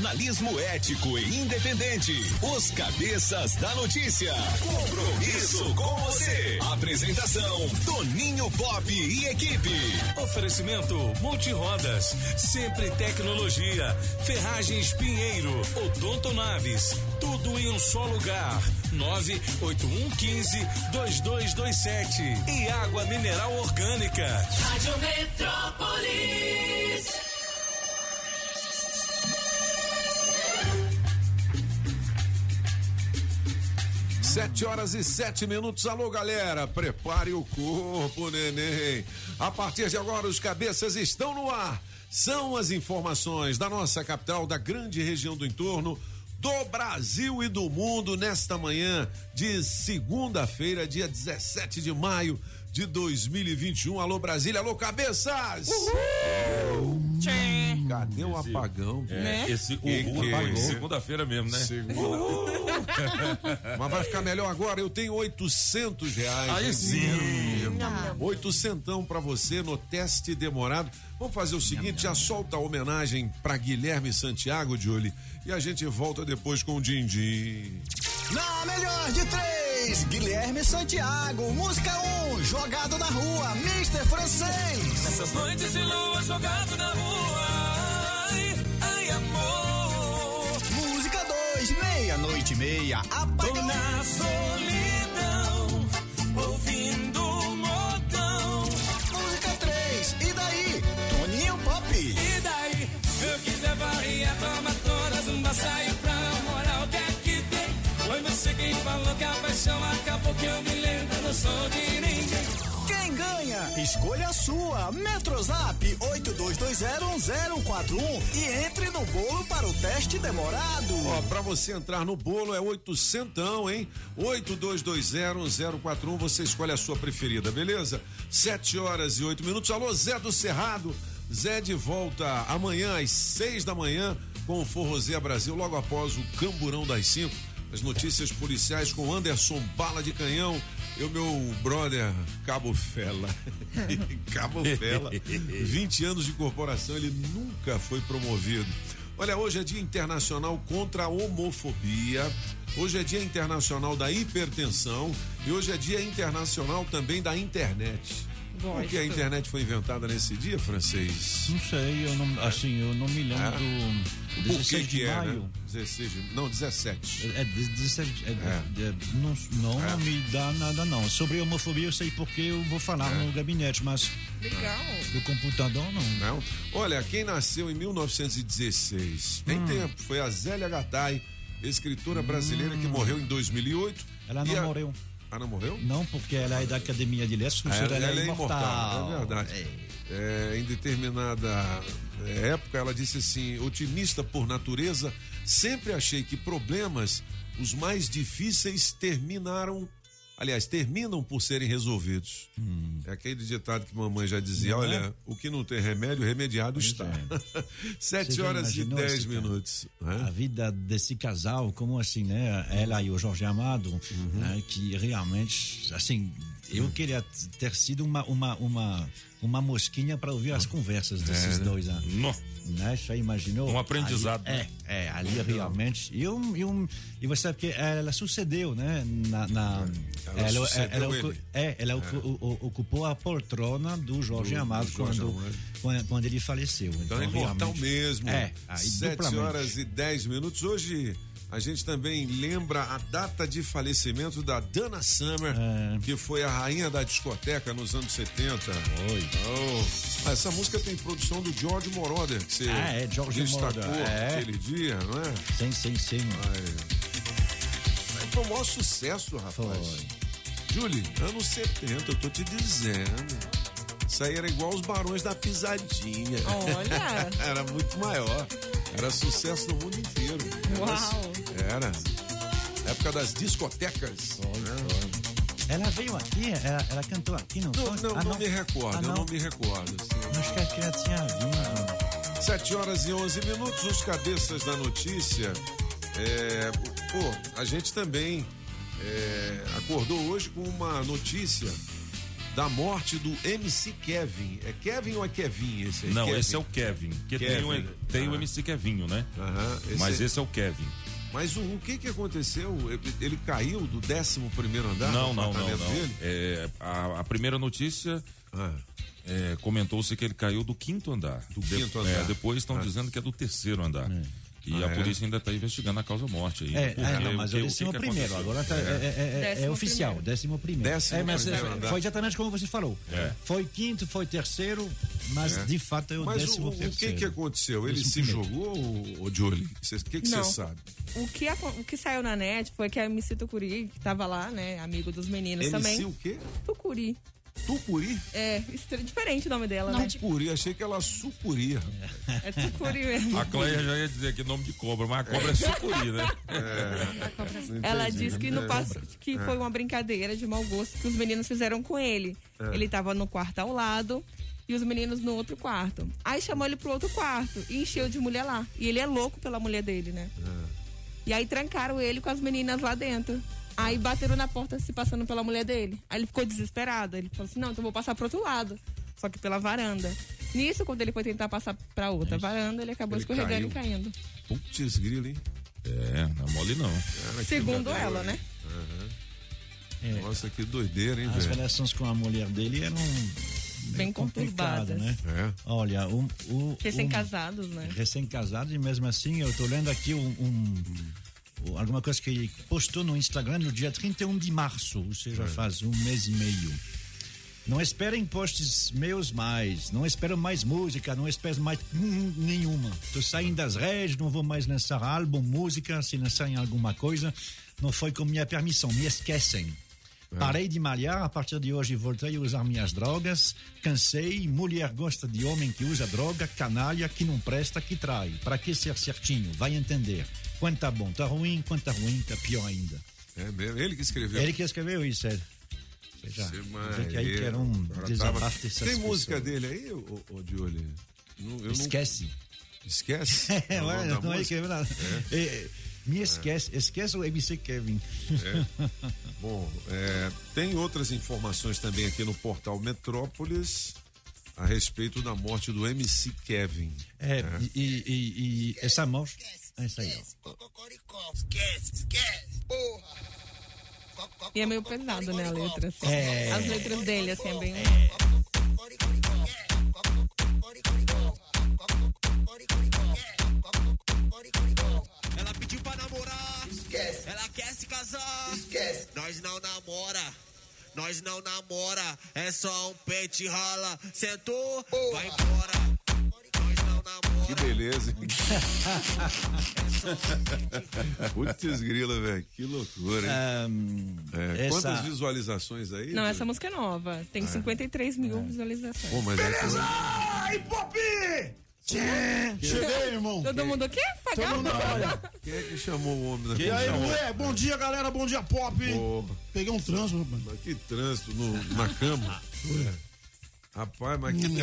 Jornalismo ético e independente. Os Cabeças da Notícia. Compromisso com você. Apresentação: Toninho Pop e equipe. Oferecimento Multirodas, Sempre Tecnologia, Ferragens Pinheiro, Odonto Naves, tudo em um só lugar. 98115 2227 e água mineral orgânica. Rádio Metrópolis. Sete horas e sete minutos. Alô, galera, prepare o corpo, neném. A partir de agora, os cabeças estão no ar. São as informações da nossa capital, da grande região do entorno, do Brasil e do mundo nesta manhã de segunda-feira, dia 17 de maio de 2021. Alô, Brasília, alô, cabeças! Uhul! Cadê o apagão? É, né? esse uhul, é segunda-feira mesmo, né? Segunda. Mas vai ficar melhor agora. Eu tenho 800 reais. Aí sim. Oitocentão pra você no teste demorado. Vamos fazer o seguinte: já solta a homenagem pra Guilherme Santiago, Julie, e a gente volta depois com o Dindim. Na melhor de três, Guilherme Santiago, música 1, um, jogado na rua, Mr. Francês. Essas noites de lua jogado na rua. Ai, ai, amor. Música 2, meia-noite e meia, Tô apagão. na solidão, ouvindo não sou de ninguém. Quem ganha? Escolha a sua. Metrozap 82201041 e entre no bolo para o teste demorado. Ó, pra você entrar no bolo é oitocentão, hein? 82201041, você escolhe a sua preferida, beleza? Sete horas e oito minutos. Alô, Zé do Cerrado. Zé de volta amanhã às seis da manhã com o Forrozé Brasil, logo após o Camburão das Cinco. As notícias policiais com Anderson Bala de Canhão e o meu brother Cabo Fela. Cabo Fela, 20 anos de corporação, ele nunca foi promovido. Olha, hoje é Dia Internacional contra a Homofobia. Hoje é Dia Internacional da Hipertensão e hoje é Dia Internacional também da internet. Por que a internet foi inventada nesse dia, francês? Não sei, eu não, assim, eu não me lembro É? do Por 16 que de que é, maio. né? 16 de, não, 17. É, de- 17, é, É. é, não, não É. me dá nada não. Sobre homofobia eu sei porque eu vou falar É. no gabinete, mas Legal. do computador não. Não? Olha, quem nasceu em 1916, tem Hum. tempo, foi a Zélia Gattai, escritora brasileira que morreu em 2008. Ela não a- morreu. Ah, não morreu? Não, porque ela é da Academia de Letras, Ah, ela, ela, é é imortal. imortal, é verdade. É, em determinada é, época, ela disse assim: otimista por natureza, sempre achei que problemas, os mais difíceis, terminaram. Aliás, terminam por serem resolvidos. É aquele ditado que mamãe já dizia: Não é? olha, o que não tem remédio, remediado Pois está. é. Sete Você horas e dez minutos. né? A vida desse casal, como assim, né? Ela e o Jorge Amado, Uhum. né? que realmente, assim, eu queria ter sido uma, uma, uma, uma mosquinha para ouvir as conversas desses né? dois. Né? Nó. Né? Já imaginou? Um aprendizado, Ali, né? É, é, ali realmente. E, um, e, um, e você sabe que ela sucedeu, né? Na, na- Ela sucedeu ocu- ele. é, ela o- ocupou a poltrona do Jorge Do- do Amado Jorge quando, Amado. quando, quando ele faleceu. Então é imortal mesmo. É, aí Sete duplamente. horas e dez minutos. Hoje a gente também lembra a data de falecimento da Dana Summer, É. que foi a rainha da discoteca nos anos 70. Oi. Oh. Ah, essa música tem produção do George Moroder, que você Ah, é, George destacou Moroder, é. aquele dia, não é? Sim, sim, sim. Aí Foi o maior sucesso, rapaz. Foi. Julie, anos 70, eu tô te dizendo. Isso aí era igual os barões da pisadinha. Olha. era muito maior. Era sucesso no mundo inteiro. Uau. Era. Época das discotecas. né? Ela veio aqui, ela, ela cantou aqui, não Não, não, Ah, não me recordo, Ah, eu não? não me recordo. assim. Acho que ela tinha vindo. 7 horas e 11 minutos, os cabeças da notícia. É, pô, a gente também é, acordou hoje com uma notícia da morte do MC Kevin. É Kevin ou é Kevin esse aí? Não, Kevin. esse é o Kevin. Que tem, o, Kevin. tem o Ah. MC Kevinho, né? Aham, esse Mas é- esse é o Kevin. Mas o, o que que aconteceu? Ele- Ele caiu do 11 primeiro andar? Não, do não, não, apartamento não. Dele? É, a, a primeira notícia Ah, é, comentou-se que ele caiu do quinto andar. Do quinto é, andar. depois estão Ah. dizendo que é do terceiro andar. E Ah, a é? polícia ainda está investigando a causa-morte aí. É, é, não, mas o que décimo primeiro, agora tá, é, é- é- é Décimo oficial, primeiro. décimo primeiro. Décimo é, mas primeiro é, andar. foi exatamente como você falou. É. Foi quinto, foi terceiro, mas de fato é o Mas o, décimo o que terceiro. que aconteceu? Ele Décimo se primeiro. jogou, o, o Jolie? O que que você sabe? O que, acon- o que saiu na net foi que a MC Tucuri, que tava lá, né, amigo dos meninos MC também. o quê? Tucuri. Tucuri? É, estra- diferente o nome dela, né? Tucuri, achei que ela sucuri. É mesmo. A Cleia já ia dizer que nome de cobra, mas a cobra é sucuri, né? Não Ela entendi. disse que, no É. passo, que foi uma brincadeira de mau gosto que os meninos fizeram com ele. É. Ele tava no quarto ao lado e os meninos no outro quarto. Aí chamou ele pro outro quarto e encheu de mulher lá. E ele é louco pela mulher dele, né? É. E aí trancaram ele com as meninas lá dentro. Aí bateram na porta se passando pela mulher dele. Aí ele ficou desesperado. Ele falou assim: não, então eu vou passar pro outro lado. Só que pela varanda. Nisso, quando ele foi tentar passar pra outra varanda, ele acabou Ele escorregando e caindo. Putz, grilo, hein? É, não é mole não. Cara, Segundo ela, né? É, Nossa, que doideira, hein, as velho? relações com a mulher dele eram Bem complicadas, conturbadas. né? É. Olha, o, o, Recém-casados, né? um- recém-casado e mesmo assim eu tô lendo aqui um- um- alguma coisa que ele postou no Instagram no dia 31 de março, ou seja, faz um mês e meio. Não esperem posts meus mais, não espero mais música, não espero mais hum, nenhuma. Tô saindo das redes, não vou mais lançar álbum, música, se lançarem alguma coisa, não foi com minha permissão, me esquecem. Parei de malhar, a partir de hoje voltei a usar minhas drogas, cansei, mulher gosta de homem que usa droga, canalha, que não presta, que trai. Pra que ser certinho? Vai entender. Quando tá bom, tá ruim, quando tá ruim, tá pior ainda. É mesmo. Ele que escreveu. Ele que escreveu isso, é. Você já que aí que era um desabafo dessas Tem música dele aí, ô, ô, Dioli? Não, não- Esquece. Esquece? É, o nome olha, da não é música? que é verdade. É, me esquece, esquece o MC Kevin. Bom, é, tem outras informações também aqui no portal Metrópolis a respeito da morte do MC Kevin. É, E, e, e- e essa morte. É isso aí, ó. Esquece, esquece, porra. E é meio pesado, né, a letra. assim. É. As letras dele, assim, é bem. Ela namorar. Esquece. Ela quer se casar. Esquece. Nós não namora. Nós não namora. É só um pente rala. Sentou, vai embora. Nós não namora. Que beleza, hein? Putz grila, velho. Que loucura, hein? Ahn, É, essa- Quantas visualizações aí? Não, Dioli? essa música é nova. Tem 53 mil visualizações. Pô, mas é que- Ai, Pop! Cheguei, irmão. Todo mundo aqui? Todo mundo olha. Quem é que chamou o homem da E aí, mulher? Bom dia, galera. Bom dia, Pop. Pô, Peguei um trânsito, rapaz. mas que trânsito no- na cama. Rapaz, mas que não-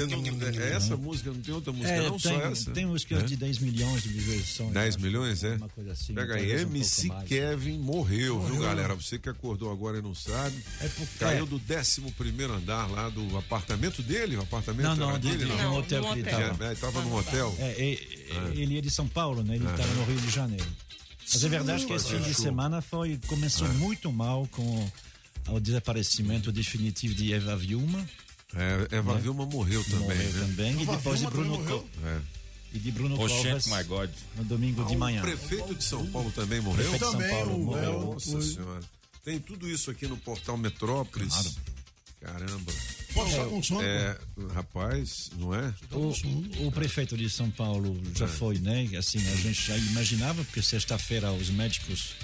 é essa música, não tem outra música, É, não tem, só essa. tem músicas de 10 milhões de visualizações. 10 eu acho, milhões, é? Uma coisa assim. Pega aí, um MC. Kevin morreu, viu, galera? Você que acordou agora e não sabe. É porque- Caiu do 11 primeiro andar lá do apartamento dele? O apartamento Não, não, era de, dele? de, não. um hotel no que ele hotel. estava. É, ele tava num hotel. É, e- ele é de São Paulo, né? Ele estava no Rio de Janeiro. Mas é verdade que esse fim de semana foi, começou muito mal com o desaparecimento definitivo de Eva Vilma. É, Eva Vilma morreu também, morreu né? também. E depois de Bruno, também Co- É. e de Bruno Oxente, Covas my God. no domingo de O manhã. prefeito de São Paulo também morreu? Prefeito de São Também, Paulo o- morreu. é, o- Nossa senhora. Tem tudo isso aqui no portal Metrópolis. Claro. Caramba. Pode estar com sono. É, rapaz, não é? O, o prefeito de São Paulo É. já foi, né? Assim, a gente já imaginava, porque sexta-feira os médicos.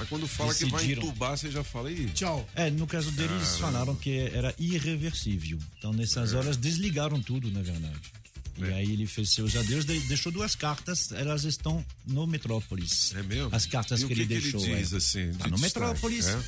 Mas quando fala que vai Decidiram. entubar, você já fala aí. Tchau. É, no caso deles, falaram que era irreversível. Então, É. nessas horas, desligaram tudo, na verdade. E aí ele fez seus adeus, de- deixou duas cartas, elas estão no Metrópolis. É mesmo? As cartas E que, que ele que ele deixou. diz, é. assim, Tá de no destaque, Metrópolis. é?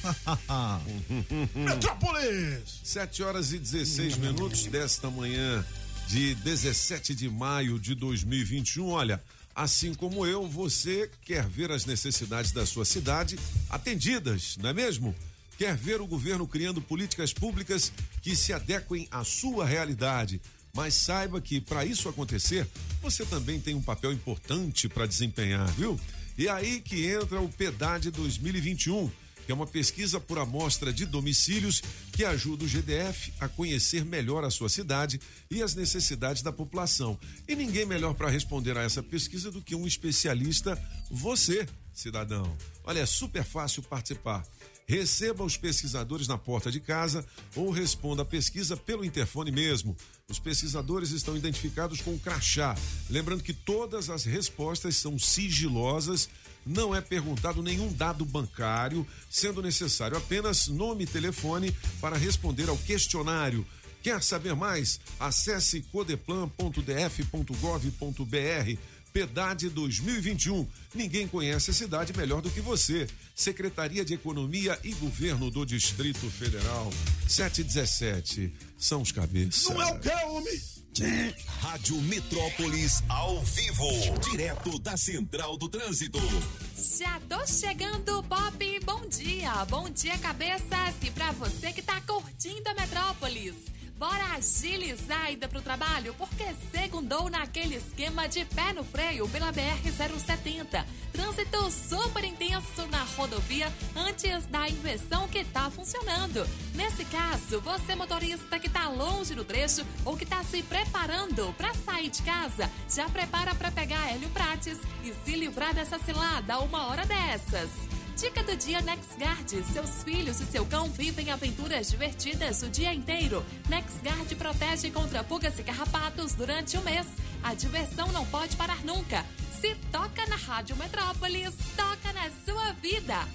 Metrópolis! 7 horas e 16 minutos desta manhã de 17 de maio de 2021. Olha, assim como eu, você quer ver as necessidades da sua cidade atendidas, não é mesmo? Quer ver o governo criando políticas públicas que se adequem à sua realidade? Mas saiba que para isso acontecer, você também tem um papel importante para desempenhar, viu? E é aí que entra o PEDAD 2021, que é uma pesquisa por amostra de domicílios que ajuda o GDF a conhecer melhor a sua cidade e as necessidades da população. E ninguém melhor para responder a essa pesquisa do que um especialista, você, cidadão. Olha, é super fácil participar. Receba os pesquisadores na porta de casa ou responda a pesquisa pelo interfone mesmo. Os pesquisadores estão identificados com o crachá. Lembrando que todas as respostas são sigilosas, não é perguntado nenhum dado bancário, sendo necessário apenas nome e telefone para responder ao questionário. Quer saber mais? Acesse codeplan.df.gov.br. PEDAD 2021. Ninguém conhece a cidade melhor do que você. Secretaria de Economia e Governo do Distrito Federal. 717. São os cabeças. Não é o que, homem? Rádio Metrópolis ao vivo, direto da Central do Trânsito. Já tô chegando, Pop. Bom dia. Bom dia, cabeças. E pra você que tá curtindo a Metrópolis. Bora agilizar a ida pro trabalho, porque segundou naquele esquema de pé no freio pela BR-070. Trânsito super intenso na rodovia antes da inversão que tá funcionando. Nesse caso, você motorista que tá longe do trecho ou que tá se preparando para sair de casa, já prepara para pegar Hélio Prates e se livrar dessa cilada uma hora dessas. Dica do dia NexGuard. Seus filhos e seu cão vivem aventuras divertidas o dia inteiro. NexGuard protege contra pulgas e carrapatos durante o mês. A diversão não pode parar nunca. Se toca na Rádio Metrópolis, toca na sua vida.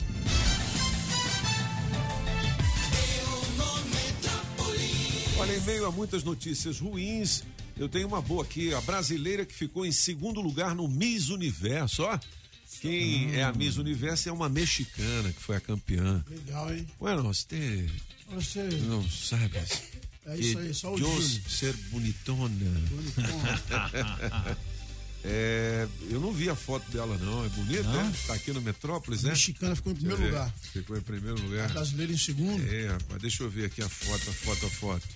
Olha, em meio a muitas notícias ruins, eu tenho uma boa aqui. A brasileira que ficou em segundo lugar no Miss Universo, ó. Quem é a Miss Universo é uma mexicana que foi a campeã. Legal, hein? Bueno, você Você. não sabe É isso aí, só o Deus ser bonitona. É, eu não vi a foto dela, não. É bonita, né? Tá aqui no Metrópolis, A né? mexicana ficou em primeiro ver. lugar. Ficou em primeiro lugar. A brasileira em segundo. É, rapaz, deixa eu ver aqui a foto, a foto, a foto.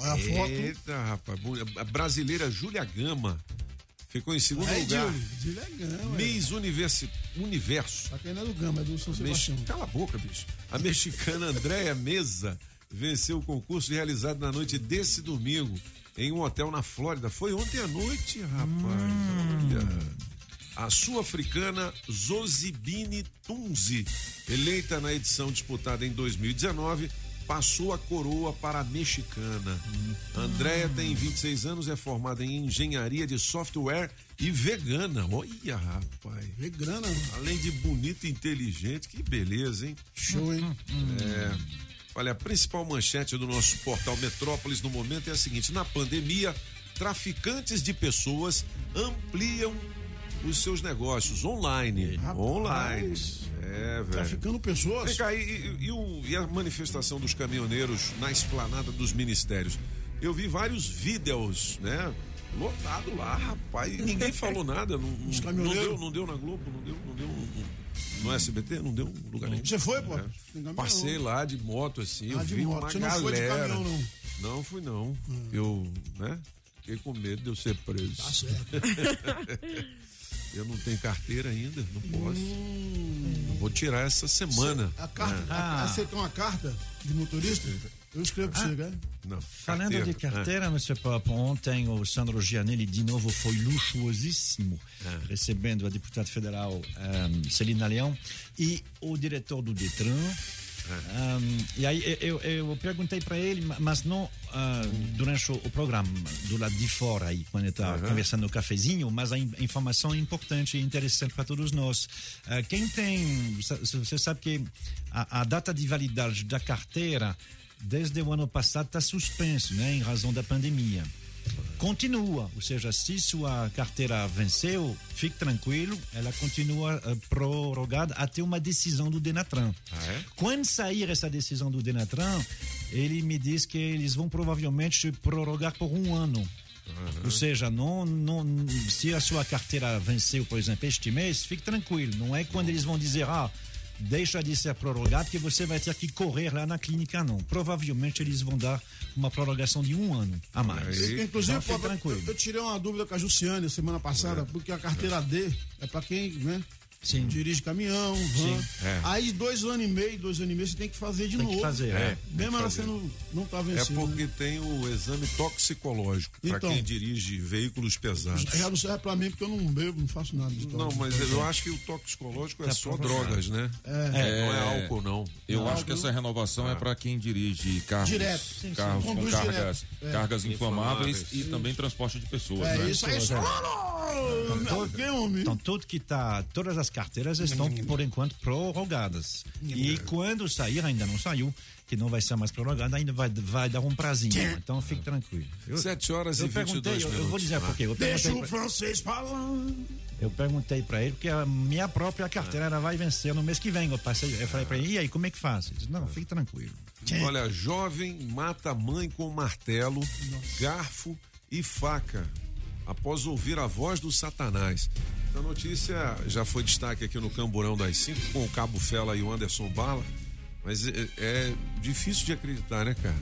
Olha a foto. Eita, rapaz. A brasileira Júlia Gama ficou em segundo Aí, lugar. Júlio. Júlio é. Miss Universi Universo. Só que ainda é do Gama, é do São Mex- Sebastião. Cala a boca, bicho. A mexicana Andréia Mesa venceu o concurso realizado na noite desse domingo em um hotel na Flórida. Foi ontem à noite, rapaz. Olha. A sul-africana Zozibini Tunzi, eleita na edição disputada em 2019, passou a coroa para a mexicana. Andréia tem 26 anos, é formada em engenharia de software e vegana. Olha, rapaz. Mano. Além de bonita e inteligente, que beleza, hein? Show, hein? É. Olha, a principal manchete do nosso portal Metrópolis no momento é a seguinte: na pandemia, traficantes de pessoas ampliam os seus negócios online. Rapaz. Online. É, velho. Traficando pessoas. Vem cá, e, e- e o- e a manifestação dos caminhoneiros na esplanada dos ministérios? Eu vi vários vídeos, né? Lotado lá, rapaz. E ninguém falou nada. Não, não, não caminhoneiros? deu, não deu na Globo, não deu, não deu no- SBT, não deu lugar nenhum. Você foi, pô? É. Passei lá de moto, assim, eu Ah, de vi moto. uma Você não galera. foi de caminhão, não? Hum. Não fui, não. Eu, né? Fiquei com medo de eu ser preso. Tá certo. Eu não tenho carteira ainda, não posso. Hum. Vou tirar essa semana. A carta, É. a, você tem uma carta de motorista? Eu escrevo pra você, né? Não, Falando de É. carteira, Mr. Pop, ontem o Sandro Gianelli de novo foi luxuosíssimo, É. recebendo a deputada federal um, Celina Leão e o diretor do Detran. Um, e aí eu, eu, perguntei para ele, ma- mas não ah, durante o, programa, do lado de fora, aí, quando ele estava conversando no cafezinho, mas a in- informação é importante e interessante para todos nós. Ah, quem tem, você você sabe que a, a data de validade da carteira desde o ano passado está suspenso, né, em razão da pandemia. Continua, ou seja, se sua carteira venceu, fique tranquilo, ela continua eh, prorrogada até uma decisão do Denatran. Ah, é? Quando sair essa decisão do Denatran, ele me diz que eles vão provavelmente prorrogar por um ano. Ou seja, não, não, se a sua carteira venceu, por exemplo, este mês, fique tranquilo. Não é quando eles vão dizer, ah, deixa de ser prorrogado que você vai ter que correr lá na clínica, não. Provavelmente eles vão dar uma prorrogação de um ano a mais. Inclusive, Então, pô, eu, tranquilo. eu tirei uma dúvida com a Jussiane semana passada, porque a carteira D é pra quem, né? Sim. Dirige caminhão, van. Sim, é. Aí dois anos e meio, dois anos e meio, você tem que fazer de Tem que novo. fazer, é. Tem Mesmo que ela fazer. sendo. Não tá É vencendo. porque né? tem o exame toxicológico para Então. quem dirige veículos pesados. Já não serve pra mim porque eu não bebo, não faço nada. de Não, droga. mas eu acho que o toxicológico é Tá só drogas, né? É. Não é álcool, não. Eu Não, acho que não. essa renovação é para quem dirige carros, Direto. Sim, sim. carros com Conduz cargas, direto. É. cargas inflamáveis, e também transporte de pessoas. É né? isso aí. Alguém, homem. Então, tudo que tá, todas as carteiras estão, por enquanto, prorrogadas. E quando sair, ainda não saiu, que não vai ser mais prorrogado, ainda vai, vai dar um prazinho. Então, fique tranquilo. Eu, 7 horas eu e 22 perguntei, eu, minutos. eu vou dizer por quê. Deixa o francês falar. eu perguntei pra ele, porque a minha própria carteira ela vai vencer no mês que vem. Eu, passei, eu falei pra ele, e aí, como é que faz? Ele disse, não, fique tranquilo. Olha, jovem mata mãe com martelo, garfo e faca após ouvir a voz do Satanás. A notícia já foi destaque aqui no Camburão das 5 com o Cabo Fela e o Anderson Bala, mas é, é difícil de acreditar, né, cara?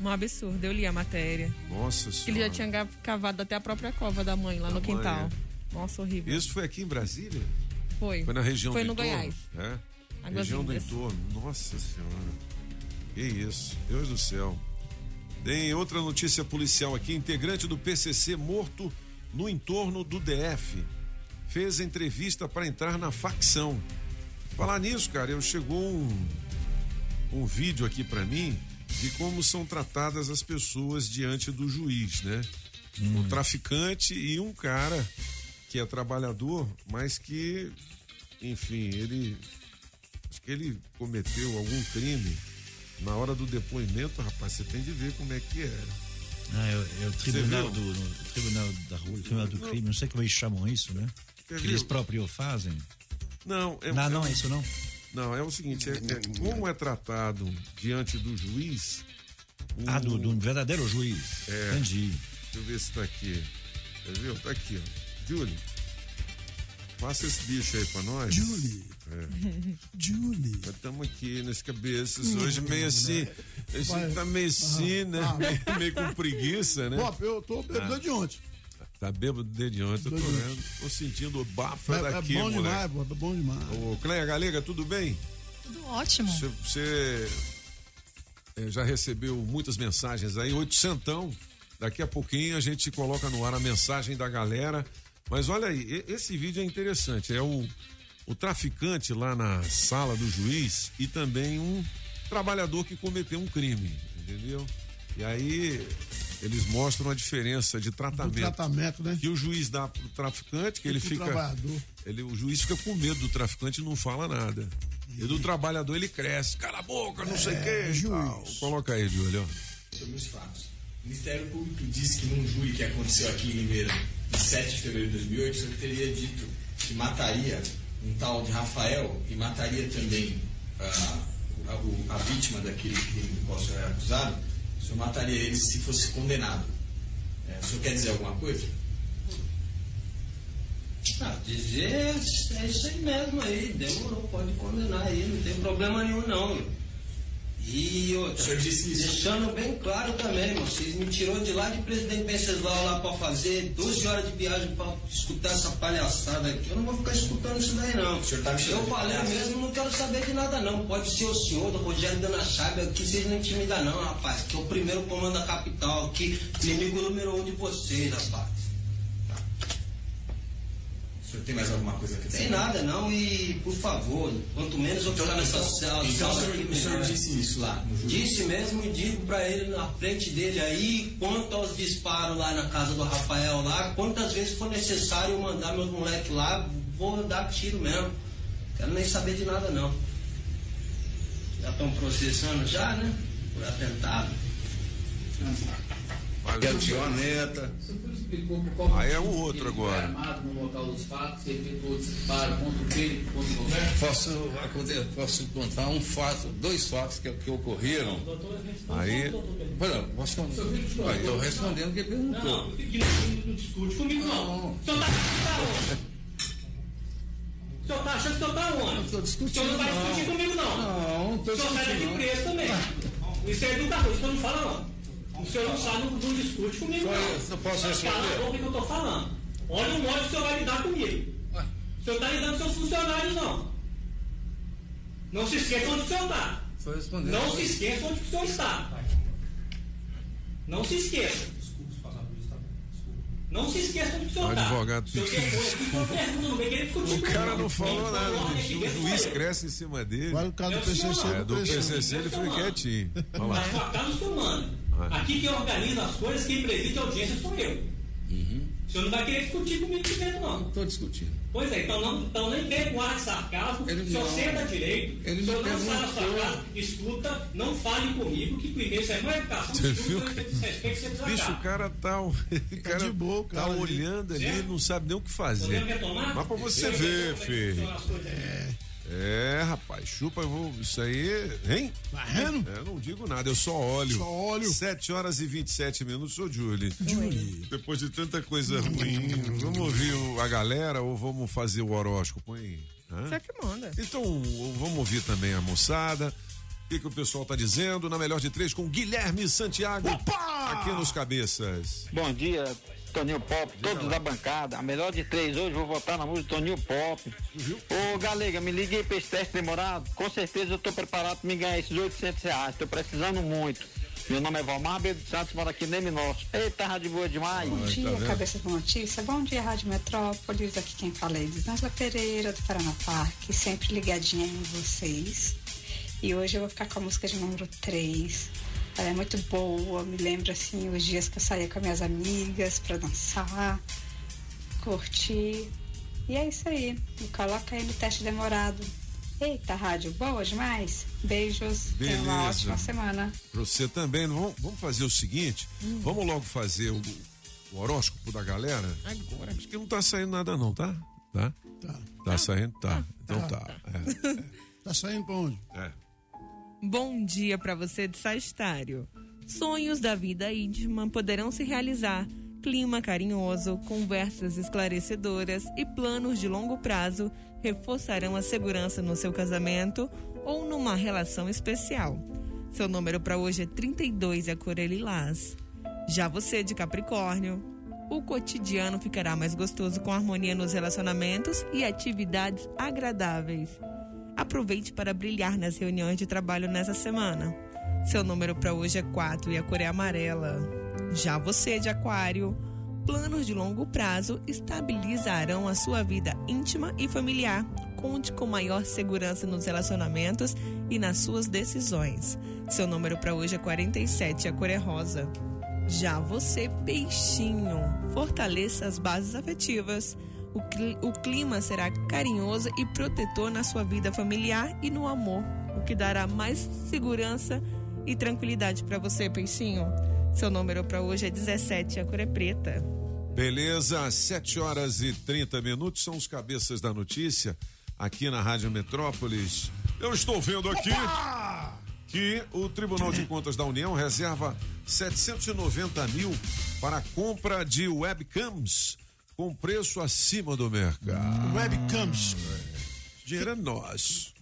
Um absurdo, eu li a matéria. Nossa Que ele já senhora. tinha cavado até a própria cova da mãe lá Da no mãe, quintal. é. Nossa, horrível. Isso foi aqui em Brasília? Foi. Foi na região Foi do no entorno? Goiás. É. Águas região do entorno. Nossa senhora. Que isso. Deus do céu. Tem outra notícia policial aqui. Integrante do PCC morto no entorno do DF. Fez entrevista para entrar na facção. Falar nisso, cara, eu chegou um, um vídeo aqui para mim de como são tratadas as pessoas diante do juiz, né? Um traficante e um cara que é trabalhador, mas que, enfim, ele acho que ele cometeu algum crime. Na hora do depoimento, rapaz, você tem de ver como é que era. Ah, é, é o tribunal, viu? do, no- tribunal da rua, o tribunal do crime, não sei como eles chamam isso, né? Quer Que ver? eles próprios fazem. Não, é, não, é- não é isso não. Não, é o seguinte, é, é como é tratado diante do juiz. o- Ah, do, do verdadeiro juiz. É. Entendi. Deixa eu ver se tá aqui. Quer ver? Tá aqui, ó. Julie. Passa esse bicho aí pra nós. Julie. É. Julie. Nós estamos aqui nas cabeças hoje meio assim. A gente tá meio assim, né? Ah. Meio, meio com preguiça, né? Eu tô bebendo Ah. de ontem. Tá bêbado desde ontem, eu tô vendo. Tô sentindo o bafo É, é daqui, bom moleque. demais, pô, é bom demais. Ô, Cleia Galega, tudo bem? Tudo ótimo. Você, eh, já recebeu muitas mensagens aí, oitocentão. Daqui a pouquinho a gente coloca no ar a mensagem da galera. Mas olha aí, esse vídeo é interessante. É o, o traficante lá na sala do juiz e também um trabalhador que cometeu um crime, entendeu? E aí eles mostram a diferença de Do tratamento. tratamento, né? Que o juiz dá pro traficante, que ele pro fica. trabalhador. Ele, o juiz fica com medo do traficante e não fala nada. E do trabalhador ele cresce. Cala a boca, não sei o É, quê. e tal. Coloca aí, Júlio. sobre os fatos. O Ministério Público disse que num júri que aconteceu aqui em Limeira, em 7 de fevereiro de 2008, o senhor teria dito que mataria um tal de Rafael e mataria também a, a vítima daquele crime do qual o senhor era acusado. O senhor mataria ele se fosse condenado. É, o senhor quer dizer alguma coisa? Ah, dizer é isso aí mesmo aí, demorou, pode condenar aí, não tem problema nenhum não. E outra, O senhor disse isso. deixando bem claro também, vocês me tirou de lá de Presidente Venceslau lá pra fazer 12 horas de viagem pra escutar essa palhaçada aqui. Eu não vou ficar escutando isso daí não. O senhor tá me Eu falei palhaço? mesmo, não quero saber de nada não. Pode ser o senhor, do Rogério Dana Chaves, aqui vocês não intimidam não, rapaz. Que é o primeiro comando da capital aqui, inimigo número um de vocês, rapaz. Senhor tem mais alguma coisa que dizer? Tem nada não e, por favor, quanto menos eu ficar nessa cela, então o senhor- o senhor melhor. disse isso lá no? Disse mesmo e digo pra ele na frente dele aí, quanto aos disparos lá na casa do Rafael lá, quantas vezes for necessário eu mandar meus moleques lá, vou dar tiro mesmo. Quero nem saber de nada não. Já estão processando já, né? Por atentado. É o Tioneta. Aí é um outro agora. armado no local dos fatos, efetuou disparo contra ele, contra o governo. Posso, posso contar um fato, dois fatos que, que ocorreram. Aí. Olha, posso contar? Estou respondendo o que ele perguntou. Não, não discute comigo não. O senhor tá, tá onde? O senhor tá achando que eu tá onde? O senhor não vai discutir comigo, não. Não, tô O senhor sai daqui discutindo, preso também. Isso é educador, o senhor não fala, não. O senhor não sabe, não, não discute comigo, Só não. eu- eu posso responder? Cala a boca que eu tô falando. Olha o modo que o senhor vai lidar comigo. O senhor tá lidando com seus funcionários, não. Não se esqueça onde o senhor tá. Respondendo. Não se esqueça onde o senhor está. Não se esqueça. Não se esqueça onde o senhor O está. advogado O senhor pediu depois, o não O cara não falou nada, o juiz cresce em cima dele. Agora o cara do Eu PCC É, do. PCC ele foi quietinho. Olha lá. Na sua casa o manda. Aqui quem organiza as coisas, quem preside a audiência sou eu. O senhor não vai querer discutir comigo aqui dentro, não. Estou discutindo. Pois é, então, não, então nem vem com ar de sarcasmo, Ele o senhor não. senta direito, Ele o senhor não sai da sua casa, escuta, não fale comigo, que primeiro isso é uma educação, Você viu, você desrespeita, você Bicho, o cara tá, o cara de boa, o tá olhando ali, Certo? não sabe nem o que fazer. Mas pra você Eu ver, retomar como é É, rapaz, chupa, eu vou. Isso aí, hein? Vendo? É, eu não digo nada, eu só olho. Só olho. 7 horas e 27 minutos, sou Julie. Julie. Depois de tanta coisa ruim, vamos ouvir a galera ou vamos fazer o horóscopo, hein? Hã? Você que manda. Então, vamos ouvir também a moçada. O que, que o pessoal tá dizendo? Na melhor de três com Guilherme Santiago. Aqui nos cabeças. Bom dia, Toninho Pop, todos da bancada. A melhor de três hoje, vou votar na música Toninho Pop. Ô, Galega, me liguei pra esse teste demorado. Com certeza eu tô preparado pra me ganhar esses 800 reais. Tô precisando muito. Meu nome é Valmar Belo Santos, moro aqui em Neme Norte. Eita, rádio boa demais. Bom dia, vendo? cabeça de notícia. Bom dia, Rádio Metrópolis. Aqui quem fala é Elisângela Pereira, do Paraná Parque, sempre ligadinha em vocês. E hoje eu vou ficar com a música de número 3. Ela é muito boa, me lembra assim os dias que eu saía com as minhas amigas pra dançar, curtir. E é isso aí. Me coloca aí no teste demorado. Eita, rádio boa demais. Beijos. Tenha uma Beleza. ótima semana. Pra você também. Vamos, vamos fazer o seguinte: vamos logo fazer o, o horóscopo da galera. Agora. Acho que não tá saindo nada, não, tá? Tá? Tá. Tá saindo? Tá. Então tá. É, Tá saindo pra onde? é. Bom dia para você de Sagitário. Sonhos da vida íntima poderão se realizar. Clima carinhoso, conversas esclarecedoras e planos de longo prazo reforçarão a segurança no seu casamento ou numa relação especial. Seu número para hoje é 32 e a cor é lilás. Já você de Capricórnio, o cotidiano ficará mais gostoso com harmonia nos relacionamentos e atividades agradáveis. Aproveite para brilhar nas reuniões de trabalho nessa semana. Seu número para hoje é 4 e a cor é amarela. Já você de Aquário, planos de longo prazo estabilizarão a sua vida íntima e familiar. Conte com maior segurança nos relacionamentos e nas suas decisões. Seu número para hoje é 47 e a cor é rosa. Já você, peixinho, fortaleça as bases afetivas. O, cli- o clima será carinhoso e protetor na sua vida familiar e no amor, o que dará mais segurança e tranquilidade para você, peixinho. Seu número para hoje é 17, a cor é preta. Beleza, 7 horas e 30 minutos são os cabeças da notícia aqui na Rádio Metrópolis. Eu estou vendo aqui que o Tribunal de Contas da União reserva 790 mil para compra de webcams com preço acima do mercado. Webcams. Dinheiro é nosso.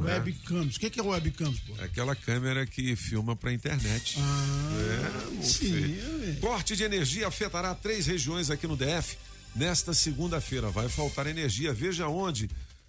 Webcams. O que que é webcams, pô? É aquela câmera que filma pra internet. é, meu sim, filho. Corte de energia afetará três regiões aqui no DF nesta segunda-feira. Vai faltar energia. Veja onde.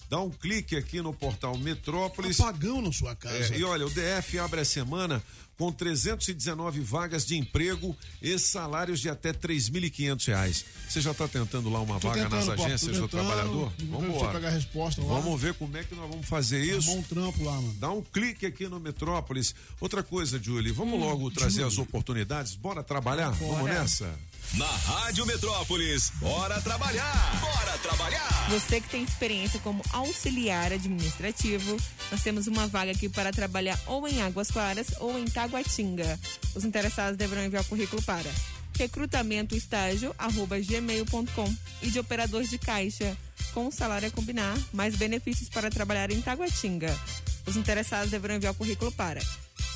Dá um clique aqui no portal Metrópolis. Apagão na sua casa. É, e olha, o DF abre a semana com 319 vagas de emprego e salários de até 3.500 reais. Você já está tentando lá uma Tô vaga nas tentando, agências do trabalhador? Vamos embora. pegar resposta lá. Vamos ver como é que nós vamos fazer isso. Arrumar um trampo lá, mano. Dá um clique aqui no Metrópolis. Outra coisa, Julie, vamos logo trazer as oportunidades. Bora trabalhar? Vamos nessa? Na Rádio Metrópolis, bora trabalhar! Bora trabalhar! Você que tem experiência como auxiliar administrativo, nós temos uma vaga aqui para trabalhar ou em Águas Claras ou em Taguatinga. Os interessados deverão enviar o currículo para recrutamentoestágio@gmail.com e de operador de caixa, com salário a combinar, mais benefícios para trabalhar em Taguatinga. Os interessados deverão enviar o currículo para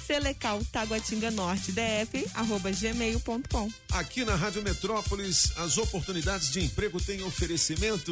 selecaltaguatinganortedf@gmail.com. Aqui na Rádio Metrópolis, as oportunidades de emprego têm oferecimento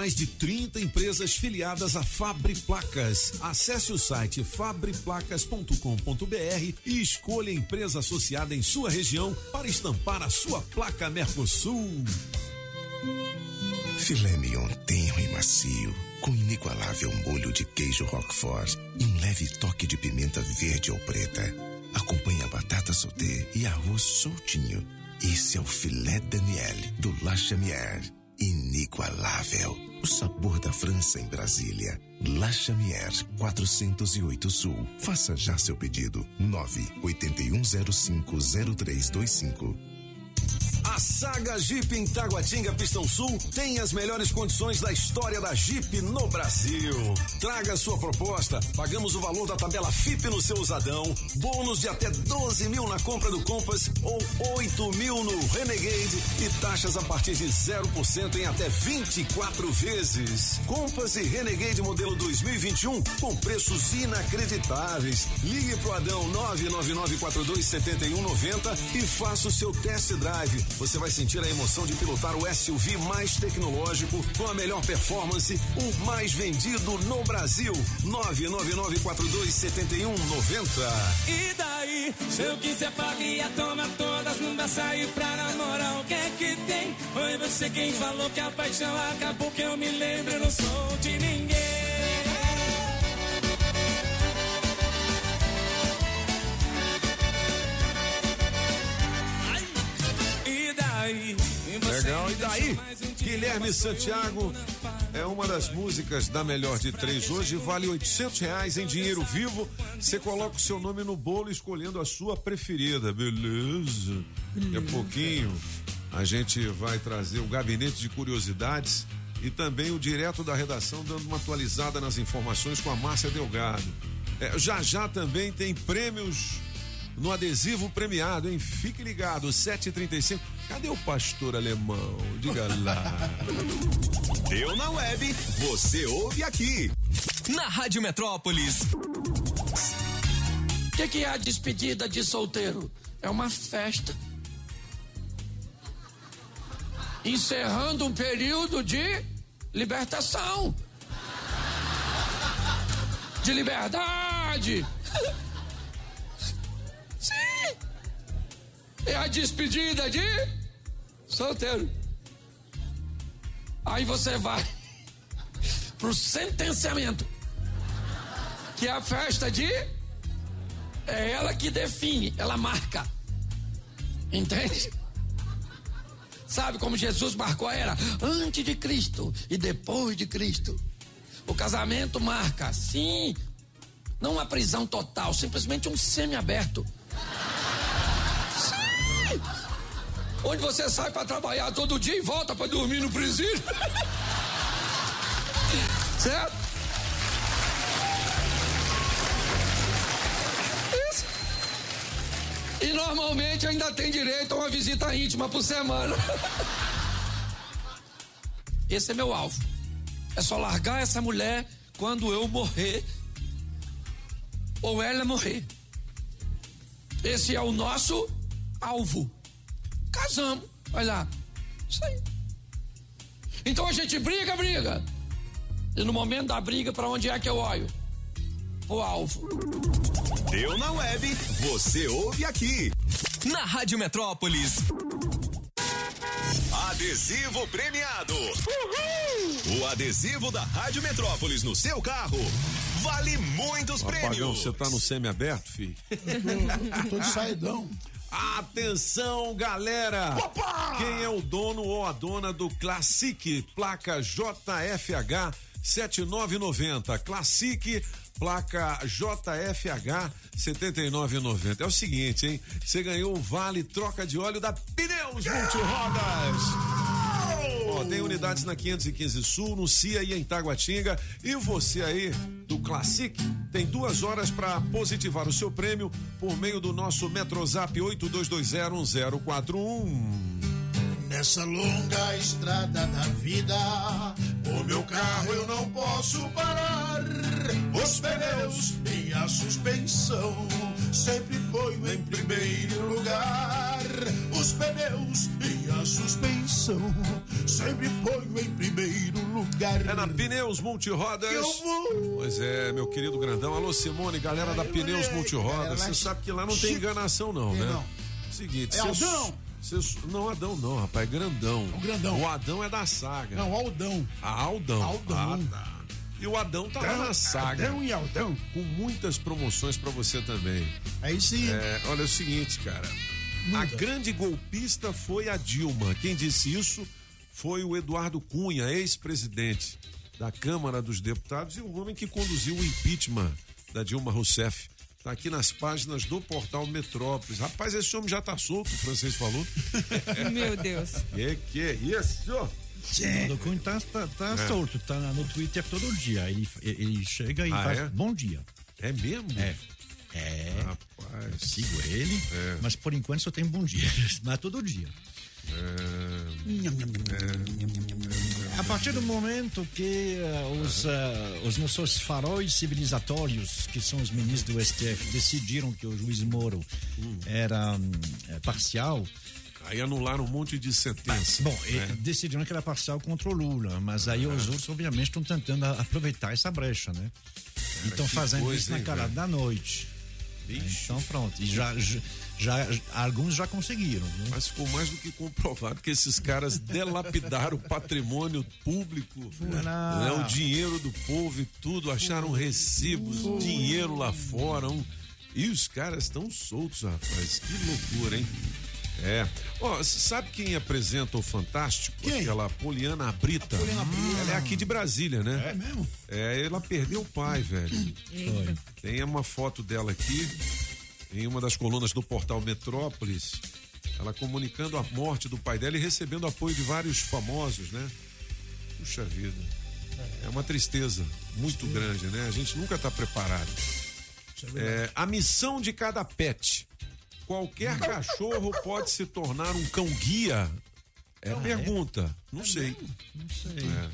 de 30 empresas filiadas à Fabre Placas. Acesse o site fabreplacas.com.br e escolha a empresa associada em sua região para estampar a sua placa Mercosul. Filé mignon tenro e macio, com inigualável molho de queijo Roquefort e um leve toque de pimenta verde ou preta. Acompanhe a batata sauté e arroz soltinho. Esse é o filé Daniel do La Chamière. Inigualável. O sabor da França em Brasília. La Chamière 408 Sul. Faça já seu pedido. 981050325. A saga Jeep em Taguatinga Pistão Sul tem as melhores condições da história da Jeep no Brasil. Traga sua proposta, pagamos o valor da tabela FIP no seu usadão, bônus de até 12 mil na compra do Compass ou 8 mil no Renegade e taxas a partir de 0% em até 24 vezes. Compass e Renegade modelo 2021 com preços inacreditáveis. Ligue pro Adão 999427190 e faça o seu test drive. Você vai sentir a emoção de pilotar o SUV mais tecnológico, com a melhor performance, o mais vendido no Brasil. 999427190. E daí, se eu quiser faria, toma todas, não dá sair pra namorar, o que é que tem? Foi você quem falou que a paixão acabou, que eu me lembro, eu não sou de ninguém. Legal, e daí? Guilherme Santiago é uma das músicas da melhor de três hoje, vale 800 reais em dinheiro vivo. Você coloca o seu nome no bolo escolhendo a sua preferida, beleza? Daqui a pouquinho a gente vai trazer o gabinete de curiosidades e também o direto da redação dando uma atualizada nas informações com a Márcia Delgado. É, já já também tem prêmios no adesivo premiado, hein? Fique ligado, 735. Cadê o pastor alemão? Diga lá. Deu na web, você ouve aqui. Na Rádio Metrópolis. O que, que é a despedida de solteiro? É uma festa. Encerrando um período de libertação. De liberdade. É a despedida de solteiro. Aí você vai pro sentenciamento. Que é a festa de é ela que define, ela marca. Entende? Sabe como Jesus marcou a era? Antes de Cristo e depois de Cristo. O casamento marca, sim, não uma prisão total, simplesmente um semi-aberto. Onde você sai para trabalhar todo dia e volta para dormir no presídio. certo? Isso. E normalmente ainda tem direito a uma visita íntima por semana. Esse é meu alvo. É só largar essa mulher quando eu morrer ou ela morrer. Esse é o nosso alvo. Casamos. Olha lá. Isso aí. Então a gente briga, briga. E no momento da briga, para onde é que eu olho? O alvo. Deu na web, você ouve aqui. Na Rádio Metrópolis. Adesivo premiado. O adesivo da Rádio Metrópolis no seu carro vale muitos Apagão, prêmios. você tá no semi-aberto, filho? Tô de saidão. Atenção, galera! Quem é o dono ou a dona do Classic, placa JFH 7990? Classic, placa JFH 7990. É o seguinte, hein? Você ganhou o vale troca de óleo da Pneus Multirodas. Tem unidades na 515 Sul, no CIA e em Taguatinga. E você aí do Classic tem duas horas para positivar o seu prêmio por meio do nosso Metrozap 82201041. Nessa longa estrada da vida, o meu carro eu não posso parar. Os pneus e a suspensão sempre ponho em primeiro lugar. Os pneus e a suspensão sempre ponho em primeiro lugar. É na Pneus Multirodas. Eu vou. Pois é, meu querido grandão. Alô, Simone, galera da Pneus Multirodas. Você sabe que lá não tem enganação, não, né? não. Seguinte, É Aldão? não, Adão não, rapaz, é grandão. O grandão. O Adão é da saga. Não, Aldão. Ah, Aldão. Aldão. Ah, tá. E o Adão tá lá Adão, na saga. Adão e Aldão. Com muitas promoções pra você também. Aí sim. É, olha é o seguinte, cara. A grande golpista foi a Dilma. Quem disse isso foi o Eduardo Cunha, ex-presidente da Câmara dos Deputados e o homem que conduziu o impeachment da Dilma Rousseff. Tá aqui nas páginas do portal Metrópolis. Rapaz, esse homem já tá solto, o francês falou. Meu Deus. Que que é isso? O Cunha tá, tá, tá É. solto, tá no Twitter todo dia. Ele, ele chega e Ah, faz é? bom dia. É mesmo? É. É. Rapaz. Sigo ele, É. mas por enquanto só tem bom dia. Mas todo dia. A partir do momento que eh, os, eh, os nossos faróis civilizatórios, que são os ministros do STF, decidiram que o juiz Moro era hum, eh, parcial. Aí anularam um monte de sentença. Bom, né? decidiram que era parcial contra o Lula, mas aí os outros, obviamente, estão tentando aproveitar essa brecha, né? Então que fazendo coisa, isso na calada velho? da noite. Então pronto. E já, já, alguns já conseguiram. né? Mas ficou mais do que comprovado que esses caras delapidaram o patrimônio público, né, o dinheiro do povo e tudo, acharam recibos, dinheiro lá fora. um- e os caras estão soltos, rapaz. Que loucura, hein? É. Ó, c- sabe quem apresenta o Fantástico? Quem? Aquela Poliana Brita. Poliana Brita. Ela é aqui de Brasília, né? É mesmo? É, ela perdeu o pai, velho. Foi. Tem uma foto dela aqui, em uma das colunas do portal Metrópolis. Ela comunicando a morte do pai dela e recebendo apoio de vários famosos, né? Puxa vida. É uma tristeza muito grande, né? A gente nunca está preparado. É, a missão de cada pet. Qualquer cachorro pode se tornar um cão guia? É a pergunta. Não sei. Não sei. É.